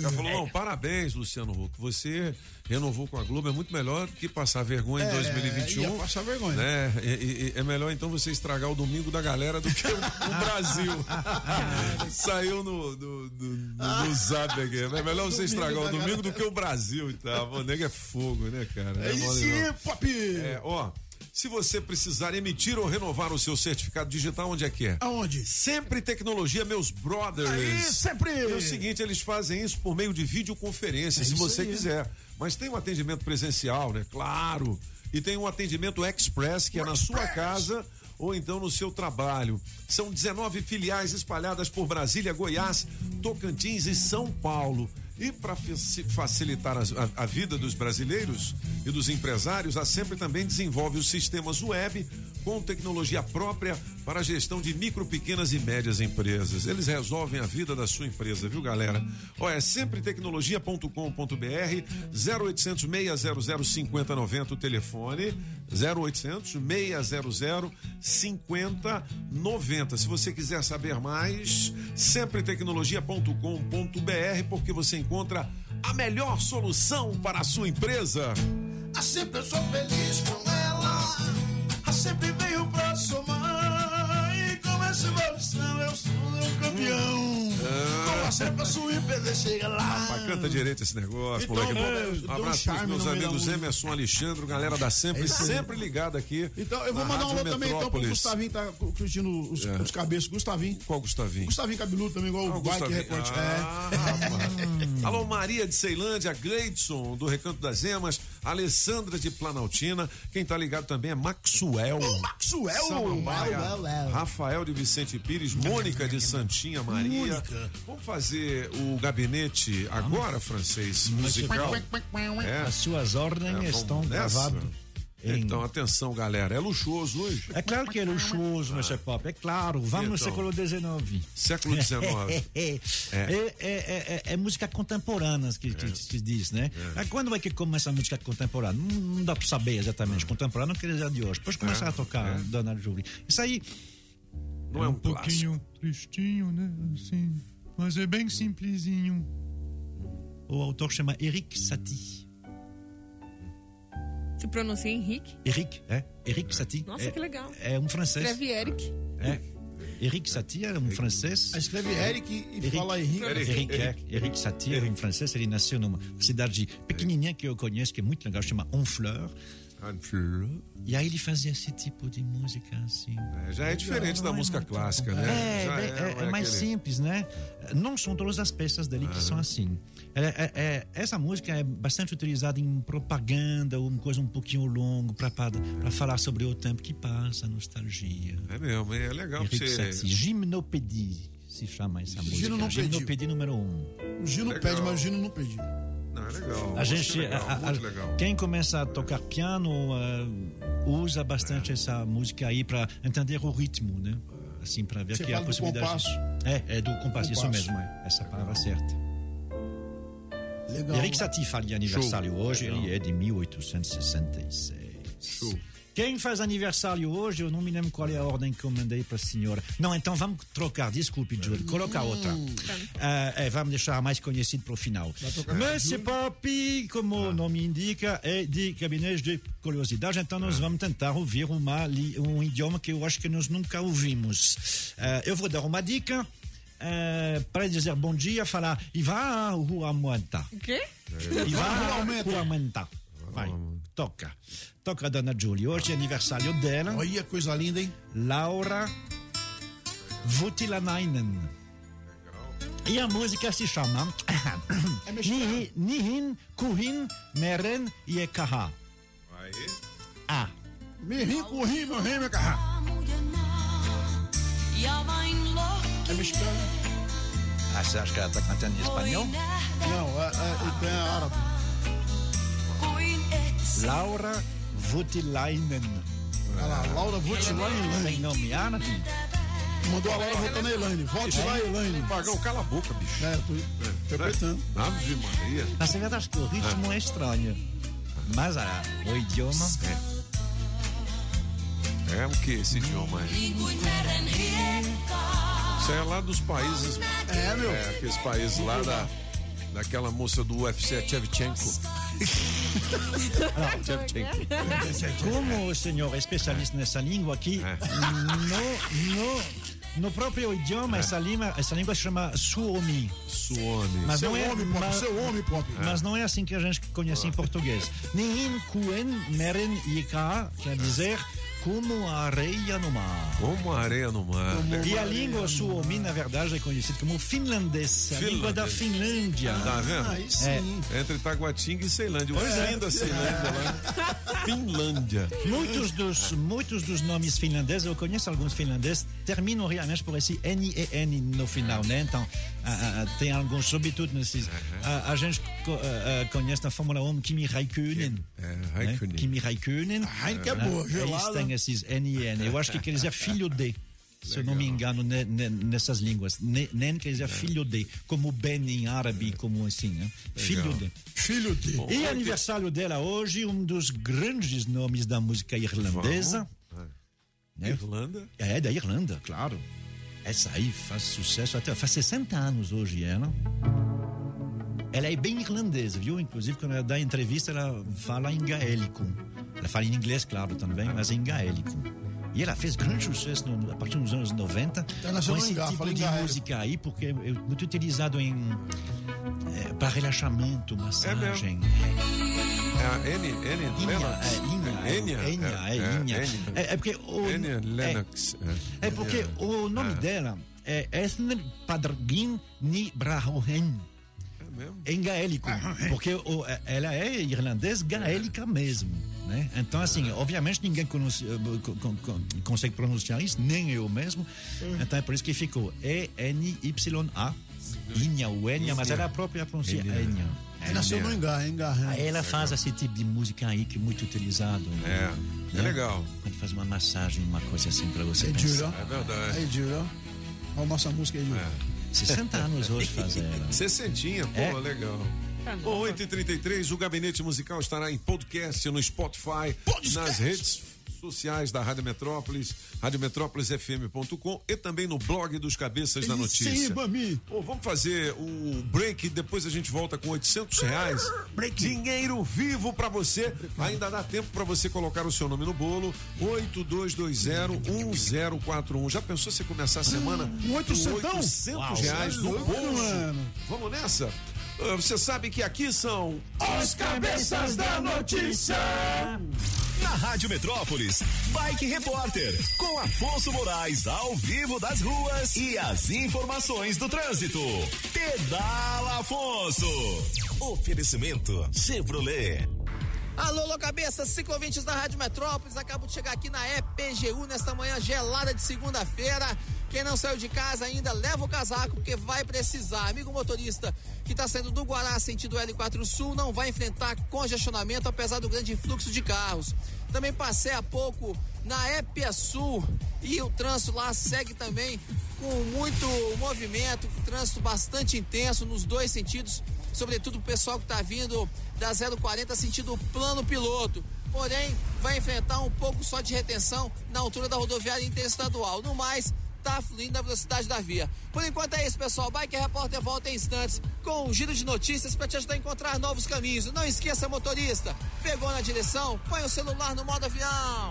Já falou, não, parabéns, Luciano Huck. Você renovou com a Globo, é muito melhor do que passar vergonha em É, 2021. ia passar vergonha. Né? E- e- é melhor então você estragar o domingo da galera do que o, o Brasil. Saiu no, no, no, no- no zap aqui. É melhor você estragar o domingo do que o Brasil e tal. O nego é fogo, né, cara? É mole, isso Pop. É, ó, se você precisar emitir ou renovar o seu certificado digital, onde é que é? Aonde? Sempre Tecnologia, meus brothers. Aí, sempre. É o seguinte, eles fazem isso por meio de videoconferência, É se você aí. quiser. Mas tem um atendimento presencial, né? Claro. E tem um atendimento express, que é na sua casa ou então no seu trabalho. São 19 filiais espalhadas por Brasília, Goiás, Tocantins e São Paulo. E para facilitar a, a vida dos brasileiros e dos empresários, a Sempre também desenvolve os sistemas web com tecnologia própria para a gestão de micro, pequenas e médias empresas. Eles resolvem a vida da sua empresa, viu, galera? Ó, é sempretecnologia.com.br 0800 600 5090 o telefone 0800 600 5090. Se você quiser saber mais, sempretecnologia.com.br porque você encontra a melhor solução para a sua empresa. A sempre eu sou feliz com ela. A sempre veio pra somar. E com essa evolução eu sou um campeão. Com a sempre a sua empresa chega lá. Rapaz, canta direito esse negócio, Então, moleque. é, Um abraço pros meus amigos. Emerson Alexandre, galera da Sempre, É sempre ligada aqui. Então, eu vou mandar um alô também então pro. Gustavinho, tá curtindo os, É. os cabeços. Gustavinho. Qual Gustavinho? Gustavinho cabeludo também, igual Ah, o Bike Gustavinho. Report. Ah, é. Alô, Maria de Ceilândia, Gleidson do Recanto das Emas, Alessandra de Planaltina. Quem tá ligado também é Maxwell. Maxwell! Samambaia. Rafael de Vicente Pires, Mônica de Santinha Maria. Mônica. Vamos fazer o gabinete agora, francês, musical? É. As suas ordens vamos estão gravadas. Em- Então, atenção, galera. É luxuoso hoje. É claro que é luxuoso, Mr. Pop, é claro. Vamos no Então. século XIX. Século XIX. é, é, é, é- é música contemporânea que, que se diz, né? Mas Quando é que começa a música contemporânea? Não, não dá pra saber exatamente. Contemporânea não quer dizer de hoje. Depois começa É, a tocar é. Dona Julie. Isso aí. Não é um pouquinho tristinho, né? Assim, mas é bem simplesinho. O autor chama Eric Satie. Se pronuncia Henrique. Eric, é? Eric Satie. Nossa, é, que legal. É um francês. Escreve Eric. É. Eric Satie é um francês. Escreve Eric e fala Henrique. Eric, é. Eric Satie é um francês. Ele nasceu numa cidade pequenininha que eu conheço, que é muito legal, chama Honfleur. E aí ele fazia esse tipo de música assim. É, já é diferente da música clássica, né? É, é, é- é mais aquele- simples, né? Não são todas as peças dele que são assim. É- é- é- essa música é bastante utilizada em propaganda, ou uma coisa um pouquinho longo para falar sobre o tempo que passa, nostalgia. É mesmo, é legal pra Eric você. Satie, Gymnopédie se chama essa música. Gymnopédie. Gymnopédie número um. O Gino Legal. pede, mas o Gino não pede. Não, é legal. A gente, legal, a- a- quem começa a tocar piano uh, usa bastante essa música aí para entender o ritmo, né? Assim, para ver Você que há fala do possibilidade. compasso. É, é do compasso, isso Compasso. mesmo, é essa palavra certa. Legal. Eric Satie faz aniversário Show. hoje, Legal. ele é de 1866. Quem faz aniversário hoje, eu não me lembro qual é a ordem que eu mandei para a senhora. Não, então vamos trocar, desculpe, Júlio, coloca outra. Ah, é, vamos deixar a mais conhecida para o final. Monsieur Pop, como o nome indica, é de gabinete de curiosidade, então nós vamos tentar ouvir uma, um idioma que eu acho que nós nunca ouvimos. Ah, eu vou dar uma dica. Ah, para dizer bom dia, falar Iva Rua Muanta. O quê? Iva Rua Muanta. Vai, toca. Toca a Dona Julie. Hoje é aniversário dela. Olha, coisa linda, hein? Laura Voutilainen. E a música se chama Nihin, Nihin, Kuhin, Meren e Ekaha. Aí. Ah. Me ri, corri, meu rei, meu carro. É mexicano? Ah, você acha que ela está cantando em espanhol? Não, é, é, é, é árabe. Laura Voutilainen. Olha lá, Laura Voutilainen. Tem nome árabe? Mandou a Laura votar na Elaine. Vote lá, Elaine. Pagão, cala a boca, bicho. É, tô interpretando. Ave Maria. Na verdade, acho que o ritmo é estranho. Mas ah, o idioma. É o que esse idioma aí? Isso é lá dos países. É, meu. É, aqueles países lá da. Daquela moça do UFC, a Chevchenko. Shevchenko. Como o senhor é especialista nessa língua aqui, no, no, no próprio idioma, essa, língua, essa língua se chama Suomi. Suomi. Mas Seu não é, homem, mas, seu homem, Pop. mas não é assim que a gente conhece em português. Nihin, Kuen, Meren e Ka quer dizer como a areia no mar. Como a areia no mar. E a língua Suomi, na verdade, é conhecida como finlandês, a língua da Finlândia. Tá vendo? Aí sim. Entre Taguatinga e Ceilândia. Pois é. linda Ceilândia lá. Finlândia. Muitos dos, muitos dos nomes finlandeses, eu conheço alguns finlandeses, terminam realmente por esse N e N no final, né? Então, ah, ah, ah, tem alguns, sobretudo nesses. A, a gente co- ah, ah, conhece na Fórmula 1 Kimi Raikkonen. É, né? Raikkonen. Kimi Raikkonen. Heineken é né? boa, Eles gelada. Têm esses N e N. Eu acho que quer dizer filho de. Se eu não me engano, ne- ne- nessas línguas. Ne- Nen quer dizer filho de, como Ben em árabe, como assim, né? Filho de. Filho de. E aniversário dela hoje, um dos grandes nomes da música irlandesa. Né? Irlanda? É, da Irlanda, claro. Essa aí faz sucesso até. Faz 60 anos hoje, ela. Ela é bem irlandesa, viu? Inclusive, quando ela dá entrevista, ela fala em gaélico. Ela fala em inglês, claro, também, mas em gaélico. E ela fez grande sucesso no- a partir dos anos 90 Ela nasceu com esse tipo de gaélico. música aí, porque é muito utilizado em é, para relaxamento, massagem. É a N, N Lennox? é, Inha, Enya? é, Inha, é. Enya. É, é porque o, Enya é, Lennox. é porque o nome dela é Ethne Padrgin Ni Brahohen. em gaélico, porque o- ela é irlandês gaélica mesmo. Né? Então, assim, obviamente ninguém conhece- eh, con- con- con- consegue pronunciar isso, nem eu mesmo. Então é por isso que ficou E-N-Y-A. Inha, o Enya, mas ela própria pronuncia Enya. Enya. Ela nasceu no Engar, Engar. né? Aí ela faz esse tipo de música aí que é muito utilizado. É, é legal. Quando faz uma massagem, uma coisa assim pra você Aí, pensar. É verdade. Aí, Júlio. Olha a nossa música aí, Júlio. 60 anos hoje faz ela. Sessentinha, pô, É. legal. Bom, 8h33, o Gabinete Musical estará em podcast no Spotify, nas redes sociais da Rádio Metrópolis, radiometrópolisfm.com e também no blog dos Cabeças da Notícia. Pô, vamos fazer o break, depois a gente volta com 800 reais. Dinheiro vivo pra você. Ainda dá tempo pra você colocar o seu nome no bolo. 82201041. Já pensou você começar a semana Um oitocentão? com 800 Uau, reais no bolso? mano. Vamos nessa? Ah, Você sabe que aqui são Os Cabeças da Notícia. Na Rádio Metrópolis, Bike Repórter, com Afonso Moraes ao vivo das ruas e as informações do trânsito. Pedala Afonso. Oferecimento Chevrolet. Alô, alô, cabeça, ciclovintes da Rádio Metrópolis, acabo de chegar aqui na EPGU nesta manhã gelada de segunda-feira. Quem não saiu de casa ainda, leva o casaco, porque vai precisar. Amigo motorista que está saindo do Guará sentido L4 Sul, não vai enfrentar congestionamento, apesar do grande fluxo de carros. Também passei há pouco na Épia Sul e o trânsito lá segue também com muito movimento, trânsito bastante intenso nos dois sentidos, sobretudo o pessoal que está vindo da 040 sentido plano piloto. Porém, vai enfrentar um pouco só de retenção na altura da rodoviária interestadual. No mais, tá fluindo a velocidade da via. Por enquanto é isso, pessoal. Bike Repórter volta em instantes com um giro de notícias para te ajudar a encontrar novos caminhos. Não esqueça, motorista, pegou na direção, põe o celular no modo avião.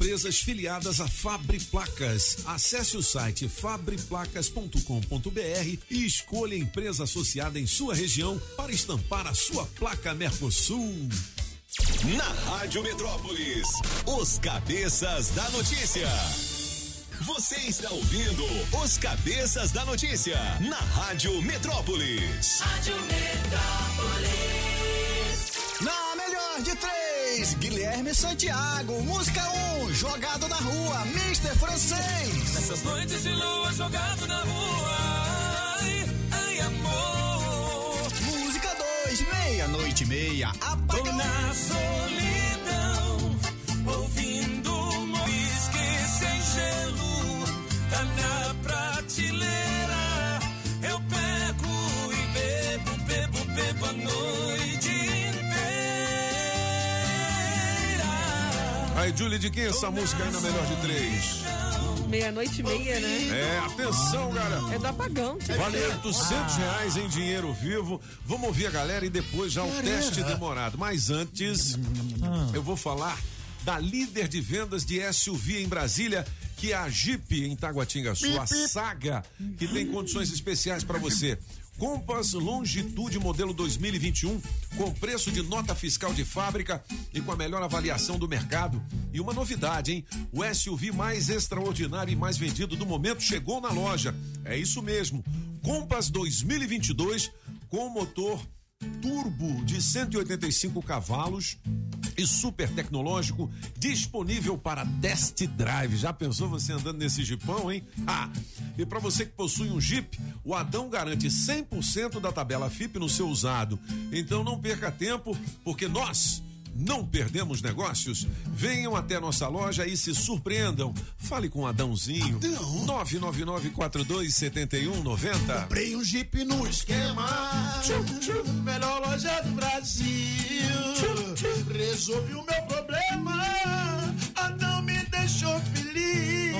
filiadas à Fabre Placas. Acesse o site fabreplacas.com.br e escolha a empresa associada em sua região para estampar a sua placa Mercosul. Na Rádio Metrópolis, os Cabeças da Notícia. Você está ouvindo os Cabeças da Notícia na Rádio Metrópolis. Rádio Metrópolis. Na melhor de três, Guilherme Santiago. Música 1, um, jogado na rua, Mr. Francês. Nessas noites de lua jogado na rua. Ai, ai, amor. Música 2, meia-noite e meia, apagão. Tô na solidão, ouvindo um whisky sem gelo. Tá na prateleira. Eu pego e bebo, bebo, bebo a noite Julie, de quem é essa música aí na melhor de três? Meia-noite e meia, né? É, atenção, galera. É do apagão. Vale ser. 800 reais em dinheiro vivo. Vamos ouvir a galera e depois já o Caramba. teste demorado. Mas antes, eu vou falar da líder de vendas de SUV em Brasília, que é a Jeep em Taguatinga Sul, a Saga, que tem condições especiais para você. Compass Longitude modelo 2021, com preço de nota fiscal de fábrica e com a melhor avaliação do mercado. E uma novidade, hein? O SUV mais extraordinário e mais vendido do momento chegou na loja. É isso mesmo. Compass 2022 com motor turbo de 185 cavalos, e super tecnológico disponível para test drive. Já pensou você andando nesse jipão, hein? Ah, e para você que possui um Jeep, o Adão garante 100% da tabela FIP no seu usado. Então não perca tempo, porque nós não perdemos negócios? Venham até nossa loja e se surpreendam. Fale com Adãozinho. Adão. 999427190. Comprei um Jeep no esquema. Melhor loja do Brasil. Resolvi o meu problema. Adão me deixou feliz.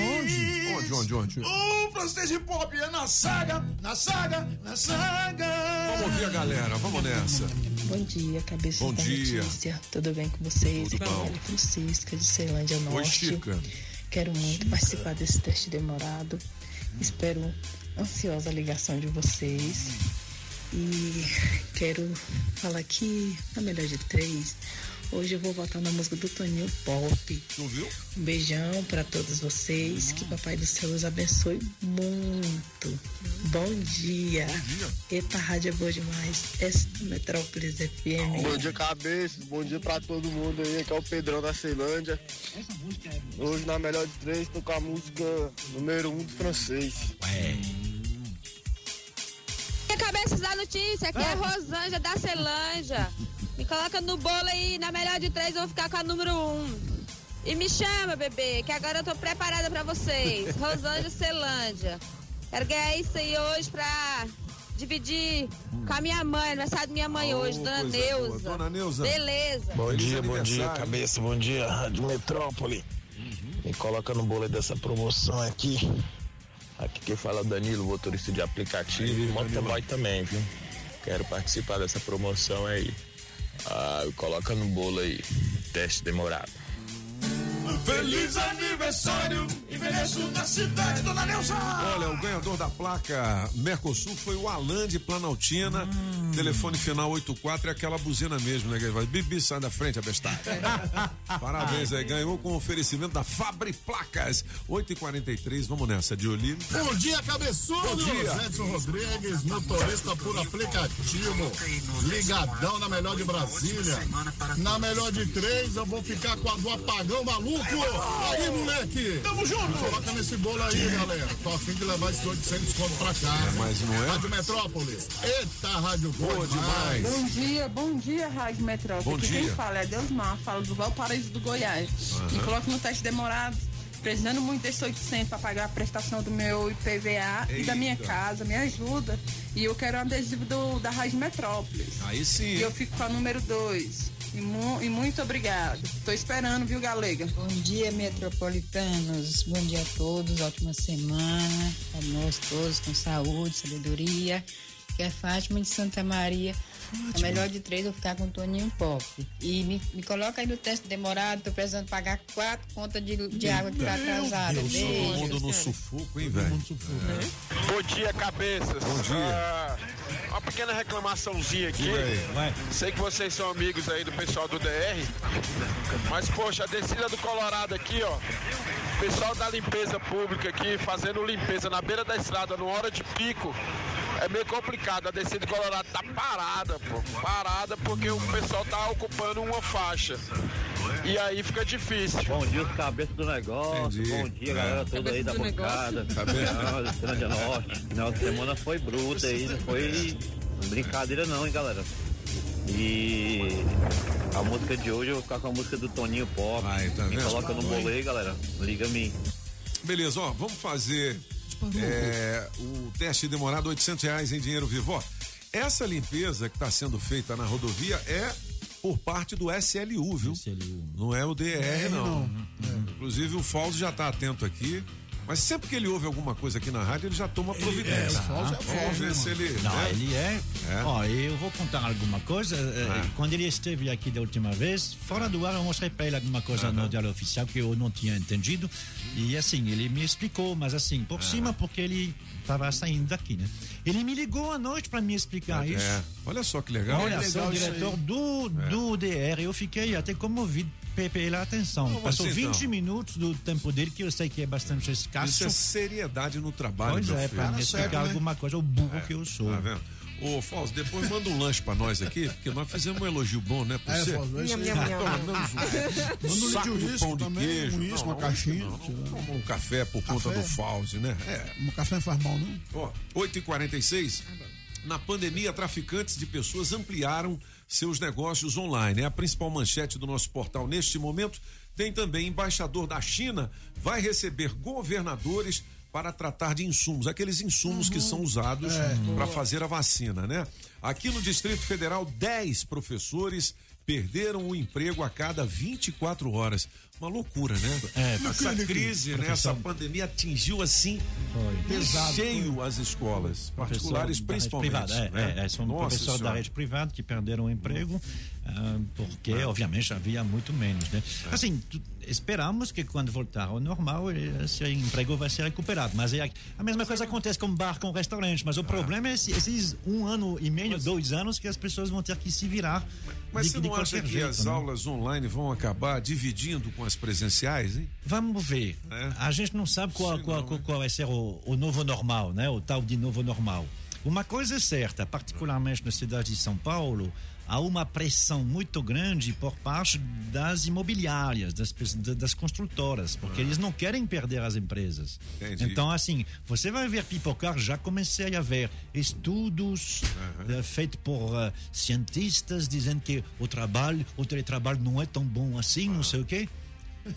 Onde, onde, onde? O francês de pop é na saga, na saga, na saga. Vamos ouvir a galera, vamos nessa. Bom dia, cabeça Bom da dia. notícia. Tudo bem com vocês? Tudo bom. Maria Francisca, de Ceilândia Norte. Oi, Chica. Quero muito participar desse teste demorado. Espero ansiosa a ligação de vocês. E quero falar aqui, na melhor de três, hoje eu vou votar na música do Toninho Pop. Tu viu? Um beijão para todos vocês. Que Papai do Céu os abençoe muito. Bom dia. Eita, a rádio é boa demais. Essa é Metrópolis FM. Bom dia, cabeça. Bom dia pra todo mundo aí. Aqui é o Pedrão da Ceilândia. Hoje, na melhor de três, tô com a música número um do francês. Cabeças da notícia, aqui é Rosângela da Celândia. Me coloca no bolo aí, na melhor de três eu vou ficar com a número um. E me chama, bebê, que agora eu tô preparada pra vocês. Rosângela Celândia. Quero ganhar isso aí hoje pra dividir com a minha mãe, aniversário da minha mãe hoje, dona Neuza. boa. Dona Neuza. Beleza. Bom dia, bom dia, cabeça. Bom dia, Rádio Metrópole. Me coloca no bolo aí dessa promoção aqui. Aqui quem fala é Danilo, motorista de aplicativo e motoboy também, viu? Quero participar dessa promoção aí. Ah, coloca no bolo aí. Teste demorado. Feliz aniversário, envelheço na cidade, dona Nelson. Olha, o ganhador da placa Mercosul foi o Alan de Planaltina. Telefone final 84 é aquela buzina mesmo, né? Que vai, Bibi, sai da frente, abestado. Parabéns aí, ganhou com oferecimento da Fabri Placas. 8h43, vamos nessa, de Olívio. Bom dia, cabeçudo. Bom dia. Edson Rodrigues, motorista por aplicativo. Ligadão na melhor de Brasília. Na melhor de três, eu vou ficar com a do apagão maluco. Aí, moleque. Tamo junto. Coloca nesse bolo aí, galera. Tô a fim de levar esses 800 conto pra casa. mas não é? Rádio Metrópolis. Eita, Rádio boa, Boa demais. Bom dia, bom dia, Rádio Metrópole. Bom Aqui dia. Quem fala é Deus Mar, fala do Valparaíso do Goiás. Aham. Me coloca no teste demorado, precisando muito desses 800 para pagar a prestação do meu IPVA e da minha Eita. casa, me ajuda. E eu quero um adesivo do, da Rádio Metrópolis. Aí sim. E eu fico com a número 2. E, mu- e muito obrigado. Tô esperando, viu, Galega? Bom dia, metropolitanos. Bom dia a todos. Ótima semana. A nós todos com saúde, sabedoria. Que é Fátima de Santa Maria. A melhor de três, eu ficar com o Toninho Pop. E me, me coloca aí no teste demorado. Tô precisando pagar quatro contas de, de água que tá atrasada. Todo Beijo. mundo no sufoco, hein, velho? É. Bom dia, cabeças. Bom dia. Ah, uma pequena reclamaçãozinha aqui. Vai. Sei que vocês são amigos aí do pessoal do DR, mas poxa, a descida do Colorado aqui, ó. Pessoal da limpeza pública aqui fazendo limpeza na beira da estrada, numa hora de pico. É meio complicado, a descida do Colorado tá parada, pô. Parada porque o pessoal tá ocupando uma faixa. E aí fica difícil. Bom dia, os cabeças do negócio. Entendi. Bom dia, É. galera toda aí da Cabeça bancada. Cabeça. Grande Norte. Final de semana foi bruta aí, não foi brincadeira não, hein, galera. E a música de hoje eu vou ficar com a música do Toninho Pop. tá Me coloca no bolo aí, galera. Liga-me. Beleza, ó, vamos fazer é, o teste demorado, 800 reais em dinheiro vivo. Ó, essa limpeza que está sendo feita na rodovia é por parte do SLU, viu? Não é o DR, não. Inclusive o Fausto já está atento aqui. Mas sempre que ele ouve alguma coisa aqui na rádio, ele já toma providência. Fausto é Vamos Fausto, ver né, se ele. Não, né? ele é. Ó, eu vou contar alguma coisa. Ah. Quando ele esteve aqui da última vez, fora do ar, eu mostrei para ele alguma coisa no diário oficial que eu não tinha entendido. E assim, ele me explicou, mas assim, por cima, porque ele estava saindo daqui, né? Ele me ligou à noite para me explicar É, isso. olha só que legal. Olha Que só, o diretor do, É. do DR, eu fiquei até comovido pe- pela atenção. Como Passou assim, 20 então? minutos do tempo dele, que eu sei que é bastante escasso. Isso é seriedade no trabalho, Pois meu é, filho. para me explicar alguma coisa, o burro que eu sou. Tá vendo? Ô, Fausto, depois manda um lanche pra nós aqui, porque nós fizemos um elogio bom, né? Pra É, você. Fausto, é isso aí. Pelo menos um, Manda um saco de pão de também, queijo. um uma Não, caixinha, não, um café por conta Café? do Fausto, né? É. Um café não faz mal, não? Ó, 8h46. Na pandemia, traficantes de pessoas ampliaram seus negócios online. É a principal manchete do nosso portal neste momento. Tem também embaixador da China vai receber governadores para tratar de insumos, aqueles insumos que são usados É. para fazer a vacina, né? Aqui no Distrito Federal, 10 professores perderam o emprego a cada 24 horas. Uma loucura, né? É, Essa porque- crise, né? Essa pandemia atingiu assim Pesado. cheio as escolas, particulares da principalmente. privada, é, né? é, são Nossa professores da Senhora. rede privada que perderam o emprego, porque, É. obviamente, havia muito menos. Né? Assim, tu- esperamos que quando voltar ao normal, eh, esse emprego vai ser recuperado. Mas é a, mesma coisa acontece com bar, com restaurante. Mas o problema é esse- esses um ano e meio, dois anos que as pessoas vão ter que se virar. Mas de, você não acha que jeito, as né? aulas online vão acabar dividindo com as presenciais, hein? Vamos ver. É. A gente não sabe qual, qual, qual- qual vai ser o, o novo normal, né? O tal de novo normal. Uma coisa é certa, particularmente na cidade de São Paulo, há uma pressão muito grande por parte das imobiliárias, das, das construtoras, porque eles não querem perder as empresas. Entendi. Então, assim, você vai ver pipocar, já comecei a ver estudos eh, feitos por eh, cientistas dizendo que o trabalho, o teletrabalho não é tão bom assim, não sei o quê.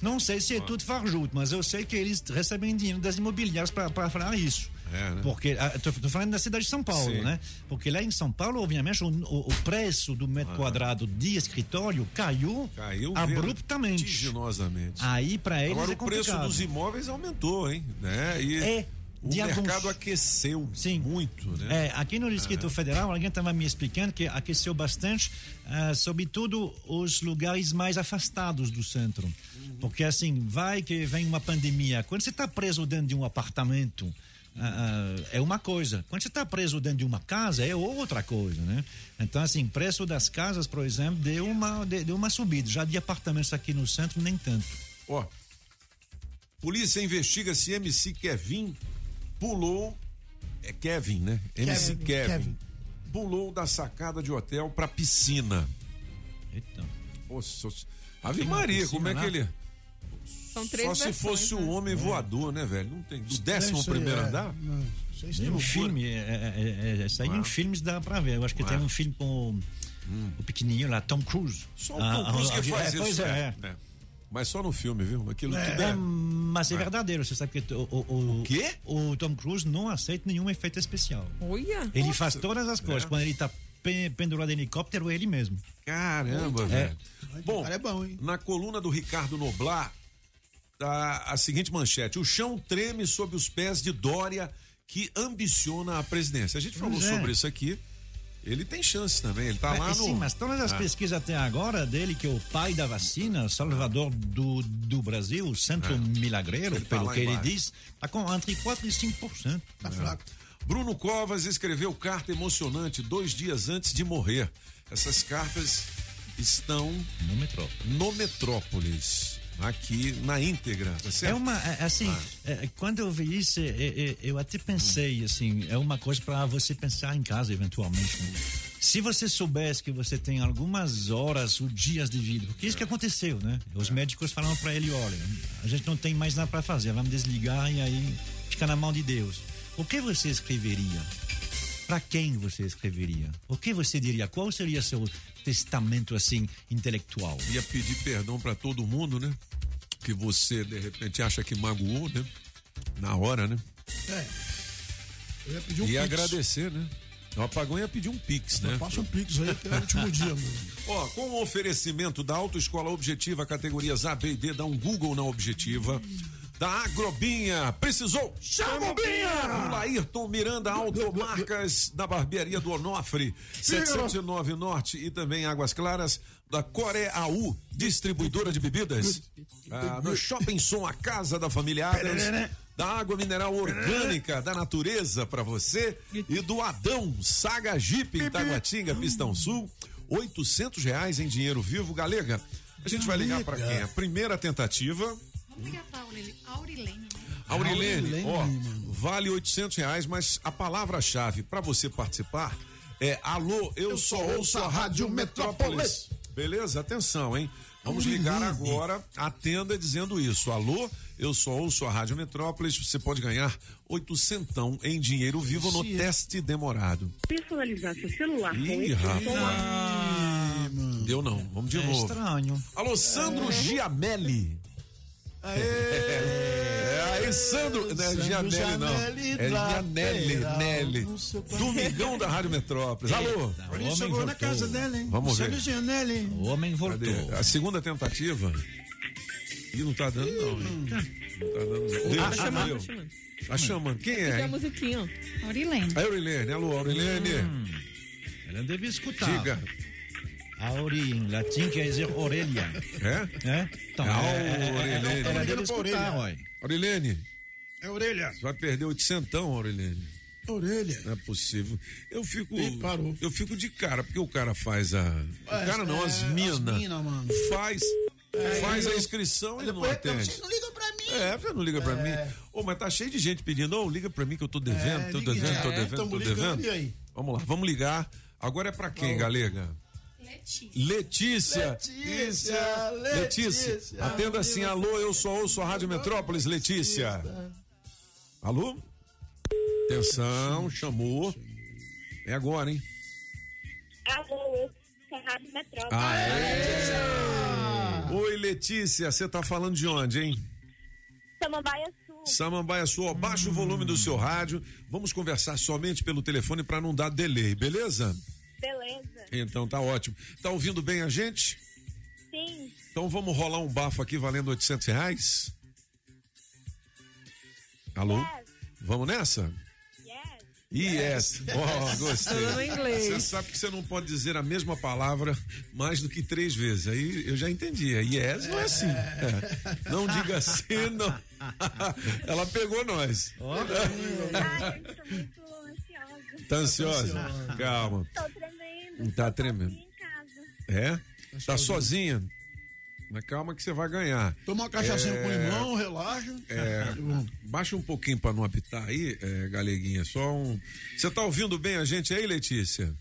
Não sei se é tudo farjuto, mas eu sei que eles recebem dinheiro das imobiliárias para falar isso. É, né? Porque, ah, tô, tô falando da cidade de São Paulo, Sim. né? Porque lá em São Paulo, obviamente, o, o- preço do metro quadrado de escritório caiu, Caiu abruptamente. vertiginosamente. Aí, para eles, Agora é o preço dos imóveis aumentou, hein? Né? E É, o de alguns- mercado aqueceu muito, né? É, aqui no Distrito Federal, alguém estava me explicando que aqueceu bastante, ah, sobretudo os lugares mais afastados do centro. Porque assim, vai que vem uma pandemia. Quando você está preso dentro de um apartamento, ah, ah, é uma coisa. Quando você está preso dentro de uma casa, é outra coisa, né? Então, assim, preço das casas, por exemplo, deu uma, de- deu uma subida. Já de apartamentos aqui no centro, nem tanto. Ó, polícia investiga se MC Kevin pulou. É Kevin, né? MC Kevin, Kevin. Kevin. Pulou da sacada de hotel pra piscina. Eita. Nossa, Ave Maria, piscina como é lá? que ele. São três Só se versões, fosse né? o homem voador, né, velho? Não tem. Do décimo primeiro é. andar? Não, isso aí Tem um filme, é, é, é, isso aí Ah. em filmes dá pra ver. Eu acho que Ah. tem um filme com o pequenininho lá, Tom Cruise. Só o Ah, Tom Cruise ah, que faz é, isso. Pois é, é. É. Mas só no filme, viu? Aquilo É. tudo É, é. mas é verdadeiro, você sabe que o, o, o, quê? o Tom Cruise não aceita nenhum efeito especial. Olha. Ele faz todas as coisas. É. Quando ele tá pe- pendurado em helicóptero, é ele mesmo. Caramba, É. velho. Bom, cara é bom, hein? na coluna do Ricardo Noblar, tá a seguinte manchete: o chão treme sob os pés de Dória, que ambiciona a presidência. A gente falou é. sobre isso aqui. Ele tem chance também. Ele tá É, lá no. Sim, mas todas as Ah. pesquisas até agora dele, que é o pai da vacina, salvador do, do Brasil, o centro milagreiro, Ele tá pelo que ele embaixo. diz, está com entre 4% e 5%. Tá fraco. Bruno Covas escreveu carta emocionante dois dias antes de morrer. Essas cartas estão No metrô. no Metrópolis, aqui na íntegra, tá certo? É uma, é, assim, é, quando eu vi isso, é, é, eu até pensei, assim, é uma coisa para você pensar em casa, eventualmente. né? Se você soubesse que você tem algumas horas ou dias de vida, porque isso que aconteceu, né? Os médicos falaram para ele, olha, a gente não tem mais nada para fazer, vamos desligar e aí fica na mão de Deus. O que você escreveria? Para quem você escreveria? O que você diria? Qual seria seu testamento assim intelectual? Ia pedir perdão pra todo mundo, né? Que você de repente acha que magoou, né? Na hora, né? É. Eu ia pedir um e pix. agradecer, né? O apagão ia pedir um pix, né? Passa um pix aí, que é o último dia, mano. Ó, com o oferecimento da Autoescola Objetiva, categorias A, B e D, dá um Google na Objetiva. Da Agrobinha, precisou? Chama o Binha! Laírton Miranda Automarcas, da Barbearia do Onofre, 709 Norte e também Águas Claras, da Coreaú, distribuidora de bebidas. Ah, no Shopping Som, a casa da família Adams. Da água mineral orgânica da natureza pra você e do Adão Saga Jeep em Taguatinga, Pistão Sul, 800 reais em dinheiro vivo, Galega. A gente vai ligar pra quem? A primeira tentativa, É a Aurilene? Aurilene, né? Aurilene, ó, mano. vale 800 reais, mas a palavra-chave para você participar É alô, eu, só ouço a Rádio Metrópolis. Beleza? Atenção, hein? Vamos ligar agora, atenda dizendo isso. Alô, eu só ouço a Rádio Metrópolis. Você pode ganhar oitocentão em dinheiro vivo no teste demorado. Personalizar seu celular Ih, com rapaz. Deu não. Vamos de É novo. estranho. Alô, Sandro Giamelli. É, aí, Sandro, não é Gianelli, não. É Gianelli, Nelly. Domingão da Rádio Metrópolis. Alô? A gente chegou na casa dela, hein? Vamos ver. Gianelli. O homem voltou. Cadê? A segunda tentativa. Ih, não tá dando, não, hein? Não tá dando, não. Deu, Tá chamando, deu. tá chamando. Tá chamando. Quem Tem é? a hein? musiquinha, ó. Aurilene. A Aurilene. Alô, Aurilene. Ela deve escutar. Diga. Auri em latim quer dizer orelha. É? É? Então, Ah, é, é, é, deve escutar, olha. É orelha. você vai perder oitocentão, Aurilene. Orelha. Não é possível. Eu fico. Ih, parou. Eu fico de cara, porque o cara faz a. O cara não, as É, minas. as mina, mano. Faz. faz a eu- inscrição e não atende. vocês não ligam pra mim. É, você não liga pra É. mim. Ô, mas tá cheio de gente pedindo, ô, liga pra mim que eu tô devendo, É, tô liga- devendo, tô é, devendo, tô devendo. e aí? Vamos lá, vamos ligar. Agora é pra quem, galega? Letícia. Letícia, Letícia. Letícia. Atenda assim, alô, eu só ouço a Rádio Metrópolis, Letícia. Alô? Atenção, chamou. É agora, hein? Alô, é Rádio Metrópole. Aê! Oi, Letícia, você tá falando de onde, hein? Samambaia Sul. Samambaia Sul, baixa o volume do seu rádio. Vamos conversar somente pelo telefone para não dar delay, beleza? Beleza. Então tá ótimo. Tá ouvindo bem a gente? Sim. Então vamos rolar um bafo aqui valendo 800 reais? Alô? Vamos nessa? Yes. Ó, gostei. Falando inglês. Você sabe que você não pode dizer a mesma palavra mais do que três vezes. Aí eu já entendi. Yes não é assim. É. Não diga assim, não. Ela pegou nós. Ai, eu estou muito. Tá ansiosa? Calma. Tô tremendo. Tá tremendo. Em casa. É? Tá sozinha? Mas calma que você vai ganhar. Toma uma cachaçinha É, com limão, relaxa. É, baixa um pouquinho pra não apitar aí, é, galeguinha. Só um. Você tá ouvindo bem a gente aí, Letícia?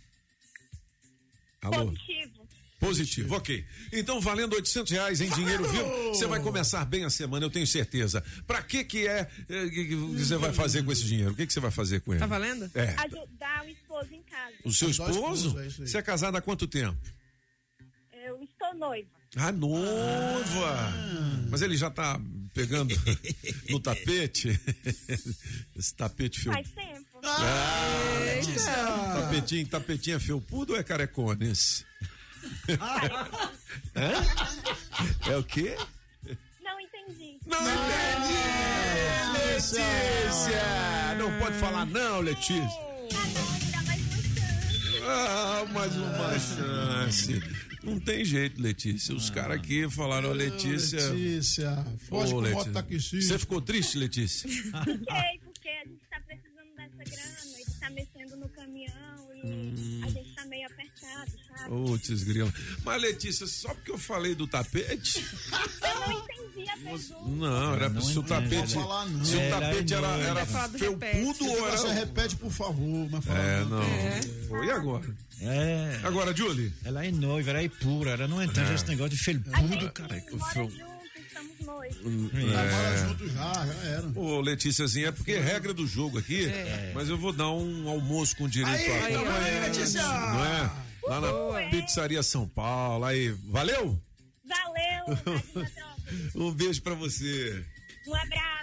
Alô? Positivo. Positivo, ok. Então, valendo 800 reais em dinheiro vivo, você vai começar bem a semana, eu tenho certeza. Pra que que é, é, que você vai fazer com esse dinheiro? O que que você vai fazer com ele? Tá valendo? É. Ajudar o esposo em casa. O seu Ajudar o esposo? é. Você é casado há quanto tempo? Eu estou noiva. Ah, noiva! Mas ele já tá pegando no tapete? Esse tapete fio. Faz tempo. Ah, Tapetinho, tapetinho é felpudo ou é carecones? Hã? É o quê? Não entendi. Não entendi! Letícia! Não pode falar não, Letícia. Ah, mais uma chance. Não tem jeito, Letícia. Os caras aqui falaram, ó, Letícia. Letícia, foge com Letícia. moto taxista. Você ficou triste, Letícia? Fiquei, porque a gente tá precisando dessa grana. Ele tá mexendo no caminhão e Hum. a gente tá meio apertado? Putz, grilo. Mas, Letícia, só porque eu falei do tapete. Eu não entendi a pergunta. Não, era Não se o tapete. Não falar, não. Se o tapete é era, era do felpudo repete. ou Você era. repete, por favor, mas fala É, não. Foi e agora? É. Agora, Julie. Ela é noiva, ela é pura, ela não entende É. esse negócio de A felpudo, cara. mora fel- junto, estamos noivos. Trabalha É. junto já, já era. Ô, Letíciazinha, é porque é regra do jogo aqui, mas eu vou dar um almoço com direito Aí, a tamo aí, Letícia! Não é? Lá na Pizzaria São Paulo. Aí, valeu? Valeu. Um beijo pra você. Um abraço.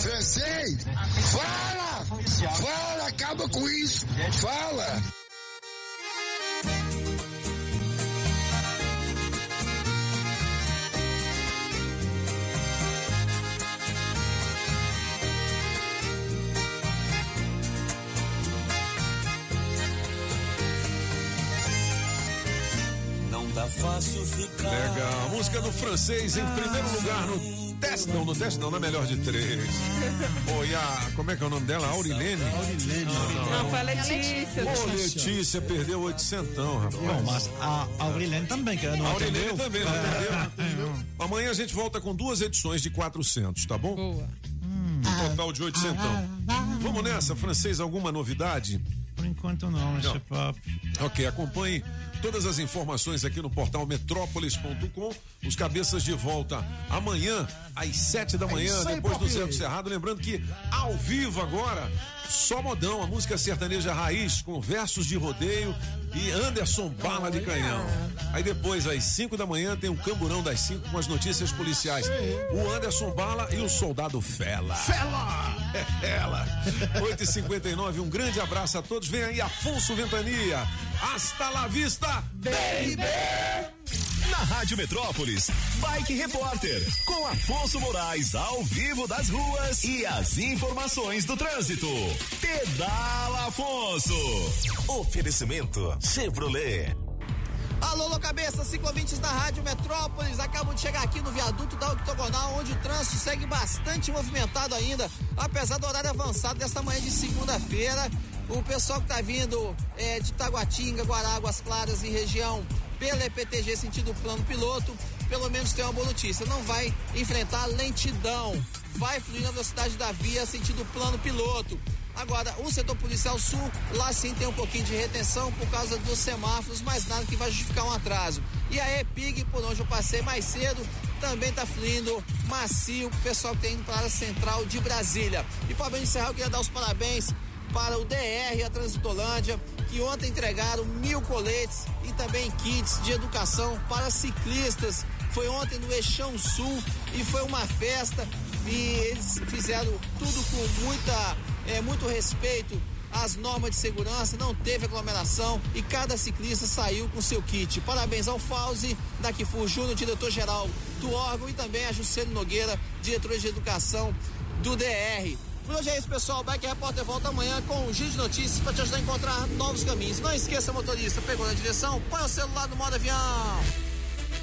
Francês, fala! Fala, acaba com isso! Fala! Não dá fácil ficar. Legal. Música do francês em primeiro lugar no teste. Não, no teste não, na melhor de três. E a. Como é que é o nome dela? Aurilene? Aurilene. Não, foi a Letícia. Ô, Letícia perdeu 800, rapaz. Bom, mas a Aurilene também, que não A Aurilene atendeu. também, não atendeu. Amanhã a gente volta com duas edições de 400, tá bom? Boa. Um total de 800. Vamos nessa, francês, alguma novidade? Enquanto não, esse Não. papo. Ok, acompanhe todas as informações aqui no portal metrópolis.com. Os cabeças de volta amanhã, às sete da manhã, isso aí, depois do do Cerrado. Lembrando que ao vivo agora, só modão, a música sertaneja raiz, com versos de rodeio e Anderson Bala de Canhão. Aí depois, às 5 da manhã, tem o Camburão das 5 com as notícias policiais. O Anderson Bala e o Soldado Fela. Fela! Ela. 8h59, um grande abraço a todos. Vem aí Afonso Ventania. Hasta la vista, baby! Na Rádio Metrópolis, Bike Repórter, com Afonso Moraes ao vivo das ruas e as informações do trânsito. Pedala Afonso. Oferecimento Chevrolet. Alô, alô, cabeça, ciclovintes da Rádio Metrópolis. Acabam de chegar aqui no viaduto da Octogonal, onde o trânsito segue bastante movimentado ainda, apesar do horário avançado desta manhã de segunda-feira. O pessoal que tá vindo é, de Taguatinga, Guaráguas Claras e região pela EPTG sentido plano piloto, pelo menos tem uma boa notícia. Não vai enfrentar lentidão. Vai fluir na velocidade da via sentido plano piloto. Agora, o setor policial sul, lá sim tem um pouquinho de retenção por causa dos semáforos, mas nada que vai justificar um atraso. E a EPIG, por onde eu passei mais cedo, também está fluindo macio, o pessoal que tem indo para a área central de Brasília. E para encerrar, eu queria dar os parabéns para o DR e a Transitolândia, que ontem entregaram mil coletes e também kits de educação para ciclistas. Foi ontem no Eixão Sul e foi uma festa e eles fizeram tudo com muita, é, muito respeito às normas de segurança, não teve aglomeração e cada ciclista saiu com seu kit. Parabéns ao Fauzi, da Kifu Júnior, diretor-geral do órgão, e também a Juscelino Nogueira, diretor de educação do DR. Por hoje é isso, pessoal. Bike Repórter volta amanhã com um giro de notícias para te ajudar a encontrar novos caminhos. Não esqueça, motorista, pegou na direção, põe o celular no modo avião.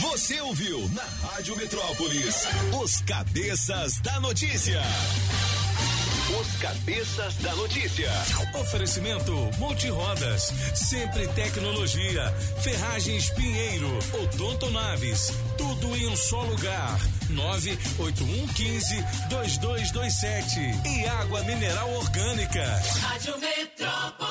Você ouviu na Rádio Metrópolis os cabeças da notícia. Os cabeças da notícia. Oferecimento Multirodas, sempre tecnologia, Ferragens Pinheiro, Odonto Naves, tudo em um só lugar. 98115 2227 e água mineral orgânica. Rádio Metrópolis.